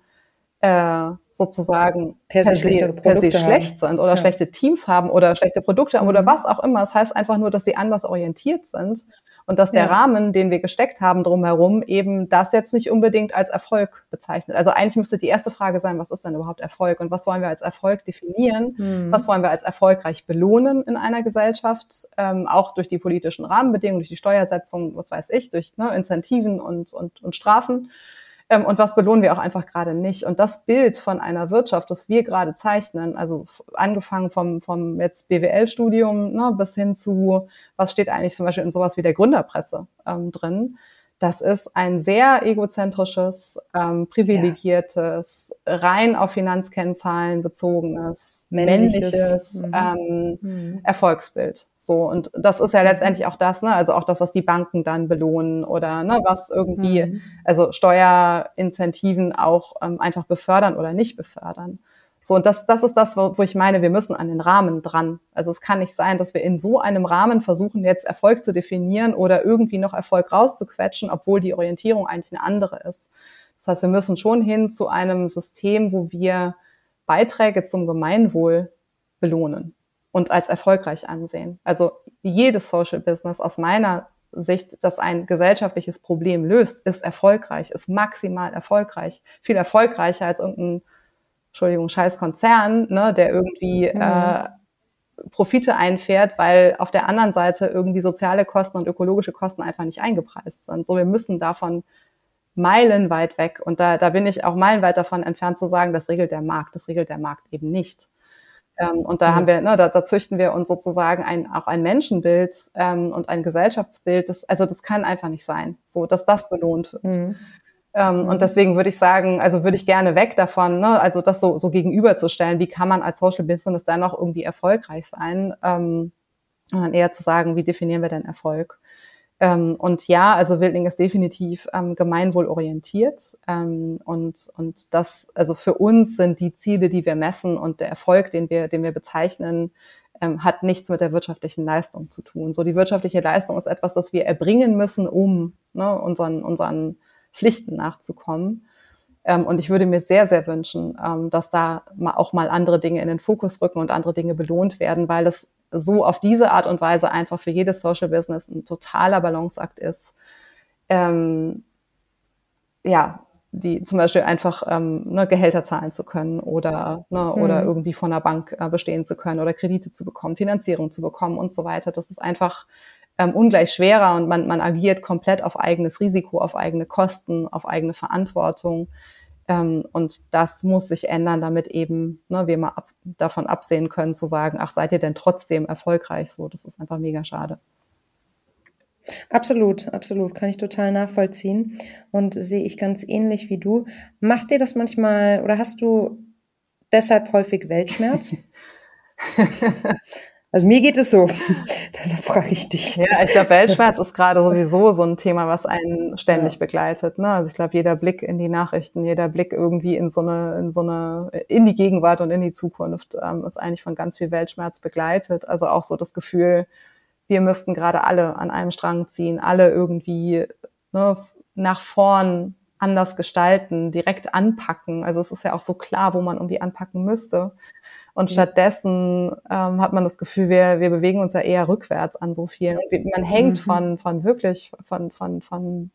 äh, sozusagen per se, per se schlecht sind oder ja. schlechte Teams haben oder schlechte Produkte haben mhm. oder was auch immer. Das heißt einfach nur, dass sie anders orientiert sind und dass der ja. Rahmen, den wir gesteckt haben drumherum, eben das jetzt nicht unbedingt als Erfolg bezeichnet. Also eigentlich müsste die erste Frage sein, was ist denn überhaupt Erfolg und was wollen wir als Erfolg definieren? Mhm. Was wollen wir als erfolgreich belohnen in einer Gesellschaft? Ähm, auch durch die politischen Rahmenbedingungen, durch die Steuersetzung, was weiß ich, durch ne, Incentiven und, und, und Strafen. Ähm, und was belohnen wir auch einfach gerade nicht. Und das Bild von einer Wirtschaft, das wir gerade zeichnen, also angefangen vom, vom jetzt BWL-Studium ne, bis hin zu, was steht eigentlich zum Beispiel in sowas wie der Gründerpresse ähm, drin, das ist ein sehr egozentrisches, ähm, privilegiertes, ja. rein auf Finanzkennzahlen bezogenes, männliches, männliches mhm. Ähm, mhm. Erfolgsbild. So, und das ist ja mhm. letztendlich auch das, ne, also auch das, was die Banken dann belohnen oder ne, was irgendwie, mhm. also Steuerincentiven auch ähm, einfach befördern oder nicht befördern. So, und das, das ist das, wo, wo ich meine, wir müssen an den Rahmen dran. Also es kann nicht sein, dass wir in so einem Rahmen versuchen, jetzt Erfolg zu definieren oder irgendwie noch Erfolg rauszuquetschen, obwohl die Orientierung eigentlich eine andere ist. Das heißt, wir müssen schon hin zu einem System, wo wir Beiträge zum Gemeinwohl belohnen und als erfolgreich ansehen. Also jedes Social Business aus meiner Sicht, das ein gesellschaftliches Problem löst, ist erfolgreich, ist maximal erfolgreich, viel erfolgreicher als irgendein Entschuldigung, scheiß Konzern, ne, der irgendwie mhm. äh, Profite einfährt, weil auf der anderen Seite irgendwie soziale Kosten und ökologische Kosten einfach nicht eingepreist sind. So, wir müssen davon meilenweit weg. Und da, da bin ich auch meilenweit davon entfernt zu sagen, das regelt der Markt. Das regelt der Markt eben nicht. Ähm, und da haben wir, ne, da, da züchten wir uns sozusagen ein, auch ein Menschenbild ähm, und ein Gesellschaftsbild. Das, also das kann einfach nicht sein, so dass das belohnt wird. Mhm. Ähm. Und deswegen würde ich sagen, also würde ich gerne weg davon, ne? also das so, so gegenüberzustellen, wie kann man als Social Business dann noch irgendwie erfolgreich sein, ähm, und dann eher zu sagen, wie definieren wir denn Erfolg? Ähm, und ja, also Wildling ist definitiv ähm, gemeinwohlorientiert ähm, und, und das, also für uns sind die Ziele, die wir messen und der Erfolg, den wir, den wir bezeichnen, ähm, hat nichts mit der wirtschaftlichen Leistung zu tun. So die wirtschaftliche Leistung ist etwas, das wir erbringen müssen, um ne, unseren, unseren Pflichten nachzukommen. Ähm, und ich würde mir sehr, sehr wünschen, ähm, dass da auch mal andere Dinge in den Fokus rücken und andere Dinge belohnt werden, weil es so auf diese Art und Weise einfach für jedes Social Business ein totaler Balanceakt ist. Ähm, ja, die zum Beispiel einfach ähm, ne, Gehälter zahlen zu können oder, ne, mhm. oder irgendwie von einer Bank äh, bestehen zu können oder Kredite zu bekommen, Finanzierung zu bekommen und so weiter. Das ist einfach ähm, ungleich schwerer und man, man agiert komplett auf eigenes Risiko, auf eigene Kosten, auf eigene Verantwortung. Ähm, und das muss sich ändern, damit eben ne, wir mal ab, davon absehen können zu sagen, ach, seid ihr denn trotzdem erfolgreich? So, das ist einfach mega schade. Absolut, absolut, kann ich total nachvollziehen und sehe ich ganz ähnlich wie du. Macht dir das manchmal oder hast du deshalb häufig Weltschmerz? Also mir geht es so. Deshalb frage ich dich. Ja, ich glaube, Weltschmerz ist gerade sowieso so ein Thema, was einen ständig ja. begleitet. Ne? Also ich glaube, jeder Blick in die Nachrichten, jeder Blick irgendwie in so eine, in so eine, in die Gegenwart und in die Zukunft ähm, ist eigentlich von ganz viel Weltschmerz begleitet. Also auch so das Gefühl, wir müssten gerade alle an einem Strang ziehen, alle irgendwie ne, nach vorn anders gestalten, direkt anpacken. Also es ist ja auch so klar, wo man irgendwie anpacken müsste. Und mhm. stattdessen ähm, hat man das Gefühl, wir, wir bewegen uns ja eher rückwärts an so vielen. Man hängt mhm. von, von wirklich, von, von, von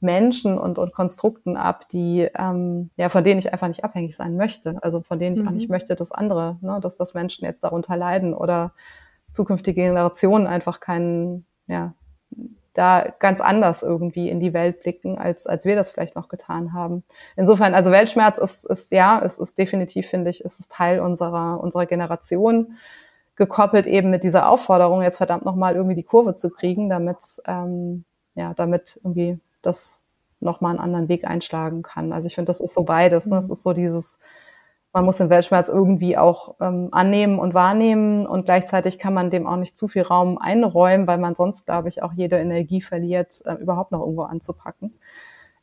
Menschen und, und Konstrukten ab, die, ähm, ja, von denen ich einfach nicht abhängig sein möchte. Also von denen ich mhm. auch nicht mhm. möchte, dass andere, ne, dass das Menschen jetzt darunter leiden oder zukünftige Generationen einfach keinen, ja, da ganz anders irgendwie in die Welt blicken, als, als wir das vielleicht noch getan haben. Insofern, also Weltschmerz ist, ist ja, es ist definitiv, finde ich, ist es Teil unserer, unserer Generation, gekoppelt eben mit dieser Aufforderung, jetzt verdammt nochmal irgendwie die Kurve zu kriegen, damit, ähm, ja, damit irgendwie das nochmal einen anderen Weg einschlagen kann. Also ich finde, das ist so beides. Ne? Es mhm. ist so dieses, man muss den Weltschmerz irgendwie auch ähm, annehmen und wahrnehmen und gleichzeitig kann man dem auch nicht zu viel Raum einräumen, weil man sonst, glaube ich, auch jede Energie verliert, äh, überhaupt noch irgendwo anzupacken.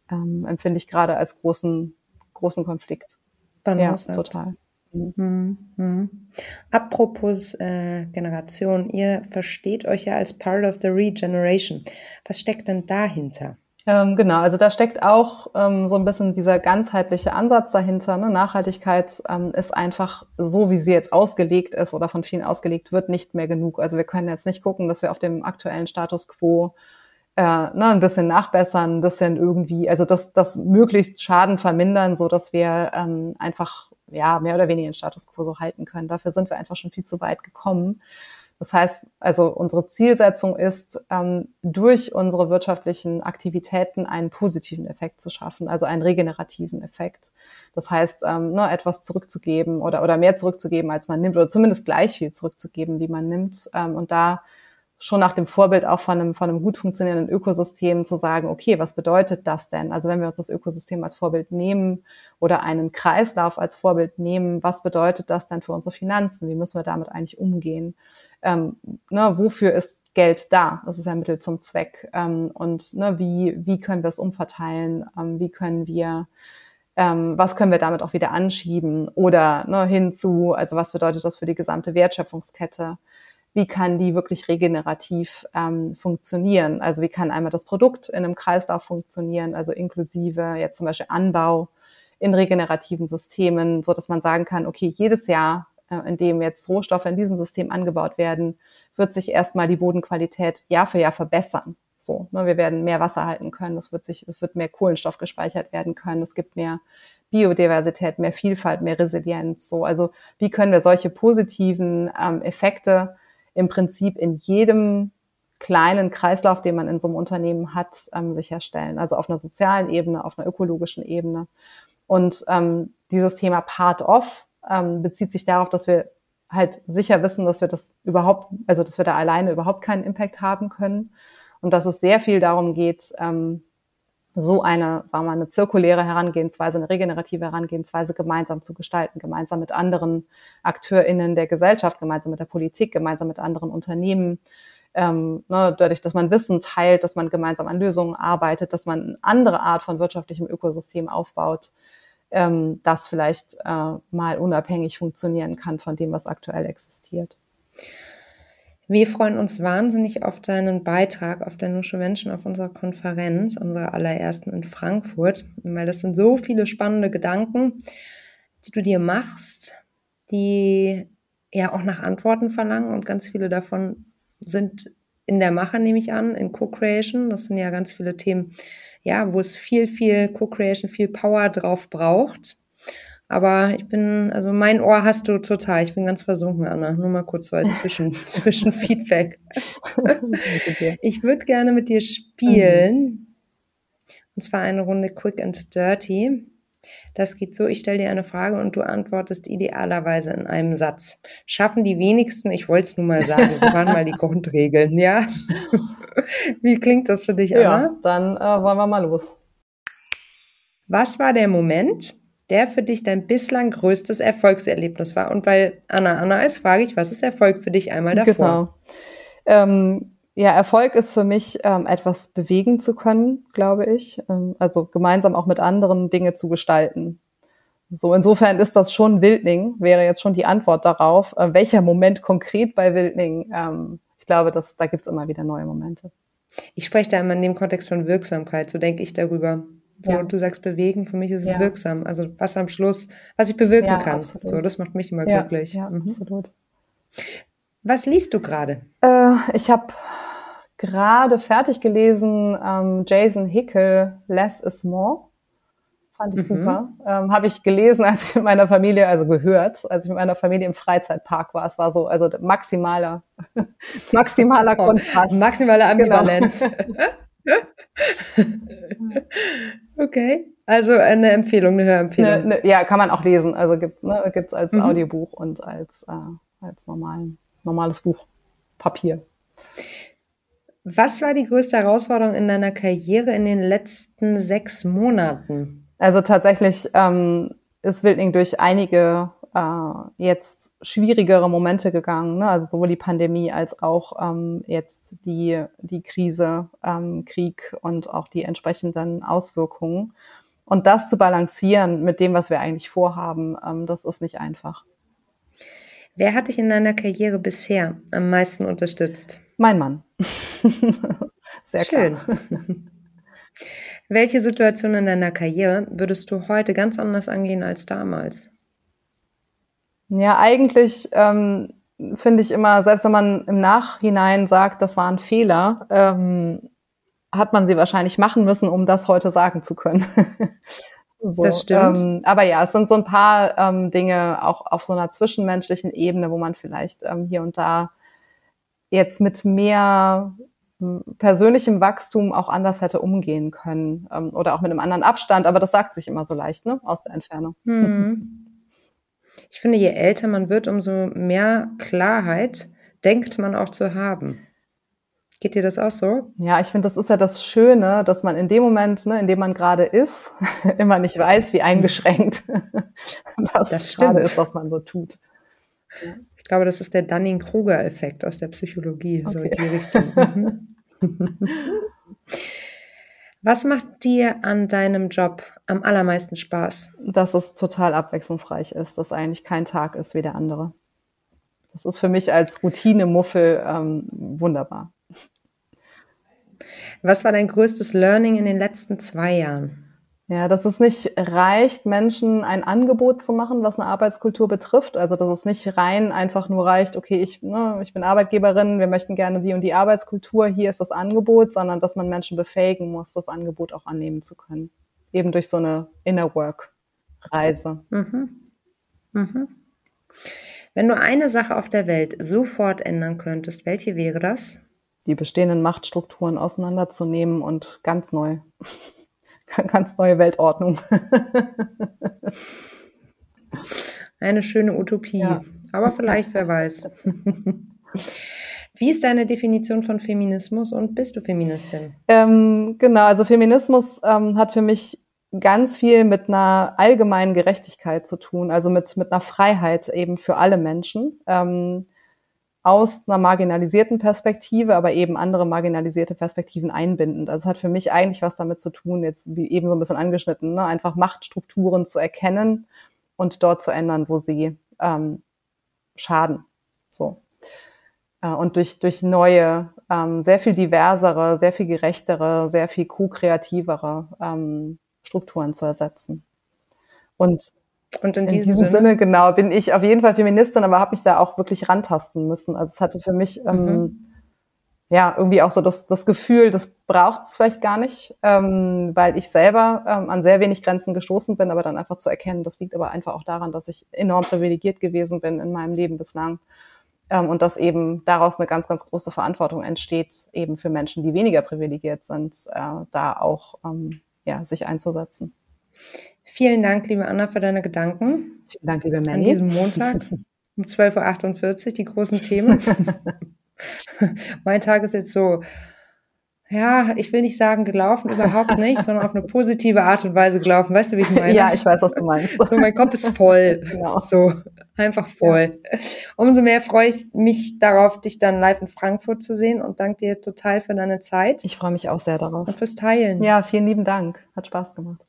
Ähm, empfinde ich gerade als großen, großen Konflikt. Balance ja, total. Mhm. Mhm. Apropos äh, Generation, ihr versteht euch ja als part of the regeneration. Was steckt denn dahinter? Ähm, genau, also da steckt auch ähm, so ein bisschen dieser ganzheitliche Ansatz dahinter. Ne? Nachhaltigkeit ähm, ist einfach so, wie sie jetzt ausgelegt ist oder von vielen ausgelegt wird, nicht mehr genug. Also wir können jetzt nicht gucken, dass wir auf dem aktuellen Status quo äh, ne, ein bisschen nachbessern, ein bisschen irgendwie, also das, das möglichst Schaden vermindern, so dass wir ähm, einfach ja mehr oder weniger den Status quo so halten können. Dafür sind wir einfach schon viel zu weit gekommen. Das heißt, also unsere Zielsetzung ist, ähm, durch unsere wirtschaftlichen Aktivitäten einen positiven Effekt zu schaffen, also einen regenerativen Effekt. Das heißt, ähm, ne, etwas zurückzugeben oder, oder mehr zurückzugeben, als man nimmt, oder zumindest gleich viel zurückzugeben, wie man nimmt. Ähm, und da schon nach dem Vorbild auch von einem, von einem gut funktionierenden Ökosystem zu sagen, okay, was bedeutet das denn? Also wenn wir uns das Ökosystem als Vorbild nehmen oder einen Kreislauf als Vorbild nehmen, was bedeutet das denn für unsere Finanzen? Wie müssen wir damit eigentlich umgehen? Ähm, ne, wofür ist Geld da? Das ist ja Mittel zum Zweck. Ähm, und ne, wie, wie können wir es umverteilen? Ähm, wie können wir ähm, was können wir damit auch wieder anschieben oder ne, hinzu, also was bedeutet das für die gesamte Wertschöpfungskette? wie kann die wirklich regenerativ ähm, funktionieren? Also wie kann einmal das Produkt in einem Kreislauf funktionieren, also inklusive jetzt zum Beispiel Anbau in regenerativen Systemen, so dass man sagen kann, okay, jedes Jahr, in dem jetzt Rohstoffe in diesem System angebaut werden, wird sich erstmal die Bodenqualität Jahr für Jahr verbessern. So, ne, wir werden mehr Wasser halten können, es wird sich, es wird mehr Kohlenstoff gespeichert werden können, es gibt mehr Biodiversität, mehr Vielfalt, mehr Resilienz. So, also wie können wir solche positiven ähm, Effekte im Prinzip in jedem kleinen Kreislauf, den man in so einem Unternehmen hat, ähm, sicherstellen. Also auf einer sozialen Ebene, auf einer ökologischen Ebene. Und ähm, dieses Thema Part-Off ähm, bezieht sich darauf, dass wir halt sicher wissen, dass wir das überhaupt, also dass wir da alleine überhaupt keinen Impact haben können. Und dass es sehr viel darum geht, ähm, so eine, sagen wir mal, eine zirkuläre Herangehensweise, eine regenerative Herangehensweise gemeinsam zu gestalten, gemeinsam mit anderen AkteurInnen der Gesellschaft, gemeinsam mit der Politik, gemeinsam mit anderen Unternehmen. Ähm, ne, dadurch, dass man Wissen teilt, dass man gemeinsam an Lösungen arbeitet, dass man eine andere Art von wirtschaftlichem Ökosystem aufbaut, ähm, das vielleicht äh, mal unabhängig funktionieren kann von dem, was aktuell existiert. Wir freuen uns wahnsinnig auf deinen Beitrag auf der Nusche Menschen auf unserer Konferenz, unserer allerersten in Frankfurt, weil das sind so viele spannende Gedanken, die du dir machst, die ja auch nach Antworten verlangen und ganz viele davon sind in der Mache, nehme ich an, in Co-Creation. Das sind ja ganz viele Themen, ja, wo es viel, viel Co-Creation, viel Power drauf braucht. Aber ich bin, also mein Ohr hast du total. Ich bin ganz versunken, Anna. Nur mal kurz so als Zwischen, Zwischenfeedback. ich würde gerne mit dir spielen. Mhm. Und zwar eine Runde Quick and Dirty. Das geht so, ich stelle dir eine Frage und du antwortest idealerweise in einem Satz. Schaffen die wenigsten, ich wollte es nun mal sagen, so waren mal die Grundregeln, ja? Wie klingt das für dich, Anna? Ja, dann äh, wollen wir mal los. Was war der Moment, der für dich dein bislang größtes Erfolgserlebnis war? Und weil Anna Anna ist, frage ich, was ist Erfolg für dich einmal davor? Genau. Ähm, ja, Erfolg ist für mich, ähm, etwas bewegen zu können, glaube ich. Ähm, also gemeinsam auch mit anderen Dinge zu gestalten. So, insofern ist das schon Wildling, wäre jetzt schon die Antwort darauf. Äh, welcher Moment konkret bei Wildling? Ähm, glaube, dass, da gibt's immer wieder neue Momente. Ich spreche da immer in dem Kontext von Wirksamkeit, so denke ich darüber. So, ja. du sagst bewegen, für mich ist es ja. wirksam. Also was am Schluss, was ich bewirken ja, kann. Absolut. So, das macht mich immer glücklich. Ja, mhm. absolut. Was liest du gerade? Äh, ich habe gerade fertig gelesen ähm, Jason Hickel, Less is More. Fand ich mhm. super. Ähm, habe ich gelesen, als ich mit meiner Familie, also gehört, als ich mit meiner Familie im Freizeitpark war. Es war so, also maximaler, maximaler Kontrast. Maximale Ambivalenz. Genau. Okay. Also eine Empfehlung, eine Hörempfehlung. Ne, ne, ja, kann man auch lesen. Also gibt's ne, gibt's als mhm. Audiobuch und als, äh, als normalen, normales Buch. Papier. Was war die größte Herausforderung in deiner Karriere in den letzten sechs Monaten? Also tatsächlich ähm, ist Wildling durch einige äh, jetzt schwierigere Momente gegangen, ne? also sowohl die Pandemie als auch ähm, jetzt die, die Krise, ähm, Krieg und auch die entsprechenden Auswirkungen. Und das zu balancieren mit dem, was wir eigentlich vorhaben, ähm, das ist nicht einfach. Wer hat dich in deiner Karriere bisher am meisten unterstützt? Mein Mann. Sehr schön. Welche Situation in deiner Karriere würdest du heute ganz anders angehen als damals? Ja, eigentlich ähm, finde ich immer, selbst wenn man im Nachhinein sagt, das war ein Fehler, ähm, hat man sie wahrscheinlich machen müssen, um das heute sagen zu können. so, das stimmt. Ähm, aber ja, es sind so ein paar ähm, Dinge auch auf so einer zwischenmenschlichen Ebene, wo man vielleicht ähm, hier und da jetzt mit mehr persönlichem Wachstum auch anders hätte umgehen können ähm, oder auch mit einem anderen Abstand. Aber das sagt sich immer so leicht, ne, aus der Entfernung. Mhm. Ich finde, je älter man wird, umso mehr Klarheit denkt man auch zu haben. Geht dir das auch so? Ja, ich finde, das ist ja das Schöne, dass man in dem Moment, ne, in dem man gerade ist, immer nicht weiß, wie eingeschränkt das, das gerade ist, was man so tut. Ich glaube, das ist der Dunning-Kruger-Effekt aus der Psychologie, okay. so in die Richtung. Mhm. Was macht dir an deinem Job am allermeisten Spaß? Dass es total abwechslungsreich ist, dass eigentlich kein Tag ist wie der andere. Das ist für mich als Routine-Muffel ähm, wunderbar. Was war dein größtes Learning in den letzten zwei Jahren? Ja, dass es nicht reicht, Menschen ein Angebot zu machen, was eine Arbeitskultur betrifft. Also dass es nicht rein einfach nur reicht, okay, ich, ne, ich bin Arbeitgeberin, wir möchten gerne die und die Arbeitskultur, hier ist das Angebot, sondern dass man Menschen befähigen muss, das Angebot auch annehmen zu können. Eben durch so eine Inner Work-Reise. Mhm. Mhm. Wenn du eine Sache auf der Welt sofort ändern könntest, welche wäre das? Die bestehenden Machtstrukturen auseinanderzunehmen und ganz neu ganz neue Weltordnung. Eine schöne Utopie. Ja. Aber vielleicht, wer weiß. Wie ist deine Definition von Feminismus und bist du Feministin? Ähm, genau, also Feminismus ähm, hat für mich ganz viel mit einer allgemeinen Gerechtigkeit zu tun, also mit, mit einer Freiheit eben für alle Menschen. Ähm, aus einer marginalisierten Perspektive, aber eben andere marginalisierte Perspektiven einbindend. Also es hat für mich eigentlich was damit zu tun, jetzt wie eben so ein bisschen angeschnitten, ne? einfach Machtstrukturen zu erkennen und dort zu ändern, wo sie ähm, schaden. So. Äh, und durch, durch neue, ähm, sehr viel diversere, sehr viel gerechtere, sehr viel co-kreativere ähm, Strukturen zu ersetzen. Und und in, in diesem, Sinne? Sinne? genau, bin ich auf jeden Fall Feministin, aber habe mich da auch wirklich rantasten müssen. Also es hatte für mich ähm, mhm. ja irgendwie auch so das, das Gefühl, das braucht es vielleicht gar nicht, ähm, weil ich selber ähm, an sehr wenig Grenzen gestoßen bin, aber dann einfach zu erkennen, das liegt aber einfach auch daran, dass ich enorm privilegiert gewesen bin in meinem Leben bislang. Ähm, und dass eben daraus eine ganz, ganz große Verantwortung entsteht, eben für Menschen, die weniger privilegiert sind, äh, da auch ähm, ja, sich einzusetzen. Vielen Dank, liebe Anna, für deine Gedanken. Vielen Dank, liebe Mandy. An diesem Montag um 12.48 Uhr, die großen Themen. mein Tag ist jetzt so, ja, ich will nicht sagen gelaufen, überhaupt nicht, sondern auf eine positive Art und Weise gelaufen. Weißt du, wie ich meine? Ja, ich weiß, was du meinst. So, mein Kopf ist voll. Genau. So, einfach voll. Ja. Umso mehr freue ich mich darauf, dich dann live in Frankfurt zu sehen und danke dir total für deine Zeit. Ich freue mich auch sehr darauf. Und fürs Teilen. Ja, vielen lieben Dank. Hat Spaß gemacht.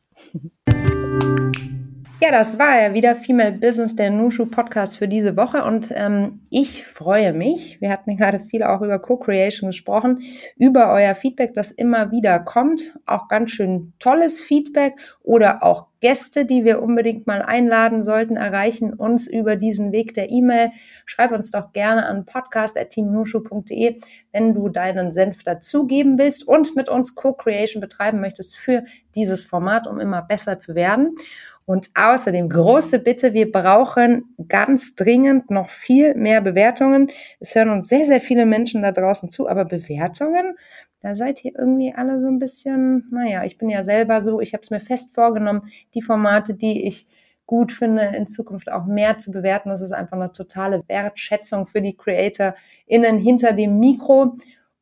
Ja, das war ja wieder Female Business, der Nushu Podcast für diese Woche und ähm, ich freue mich, wir hatten gerade viel auch über Co-Creation gesprochen, über euer Feedback, das immer wieder kommt, auch ganz schön tolles Feedback oder auch Gäste, die wir unbedingt mal einladen sollten, erreichen uns über diesen Weg der E-Mail. Schreib uns doch gerne an podcast.teamnushu.de, wenn du deinen Senf dazugeben willst und mit uns Co-Creation betreiben möchtest für dieses Format, um immer besser zu werden. Und außerdem große Bitte, wir brauchen ganz dringend noch viel mehr Bewertungen. Es hören uns sehr, sehr viele Menschen da draußen zu, aber Bewertungen, da seid ihr irgendwie alle so ein bisschen, naja, ich bin ja selber so, ich habe es mir fest vorgenommen, die Formate, die ich gut finde, in Zukunft auch mehr zu bewerten. Das ist einfach eine totale Wertschätzung für die CreatorInnen hinter dem Mikro.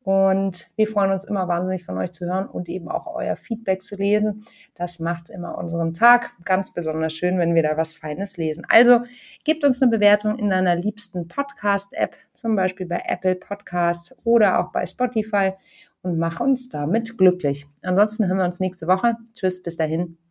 Und wir freuen uns immer wahnsinnig von euch zu hören und eben auch euer Feedback zu lesen. Das macht immer unseren Tag ganz besonders schön, wenn wir da was Feines lesen. Also gebt uns eine Bewertung in deiner liebsten Podcast-App, zum Beispiel bei Apple Podcasts oder auch bei Spotify und mach uns damit glücklich. Ansonsten hören wir uns nächste Woche. Tschüss, bis dahin.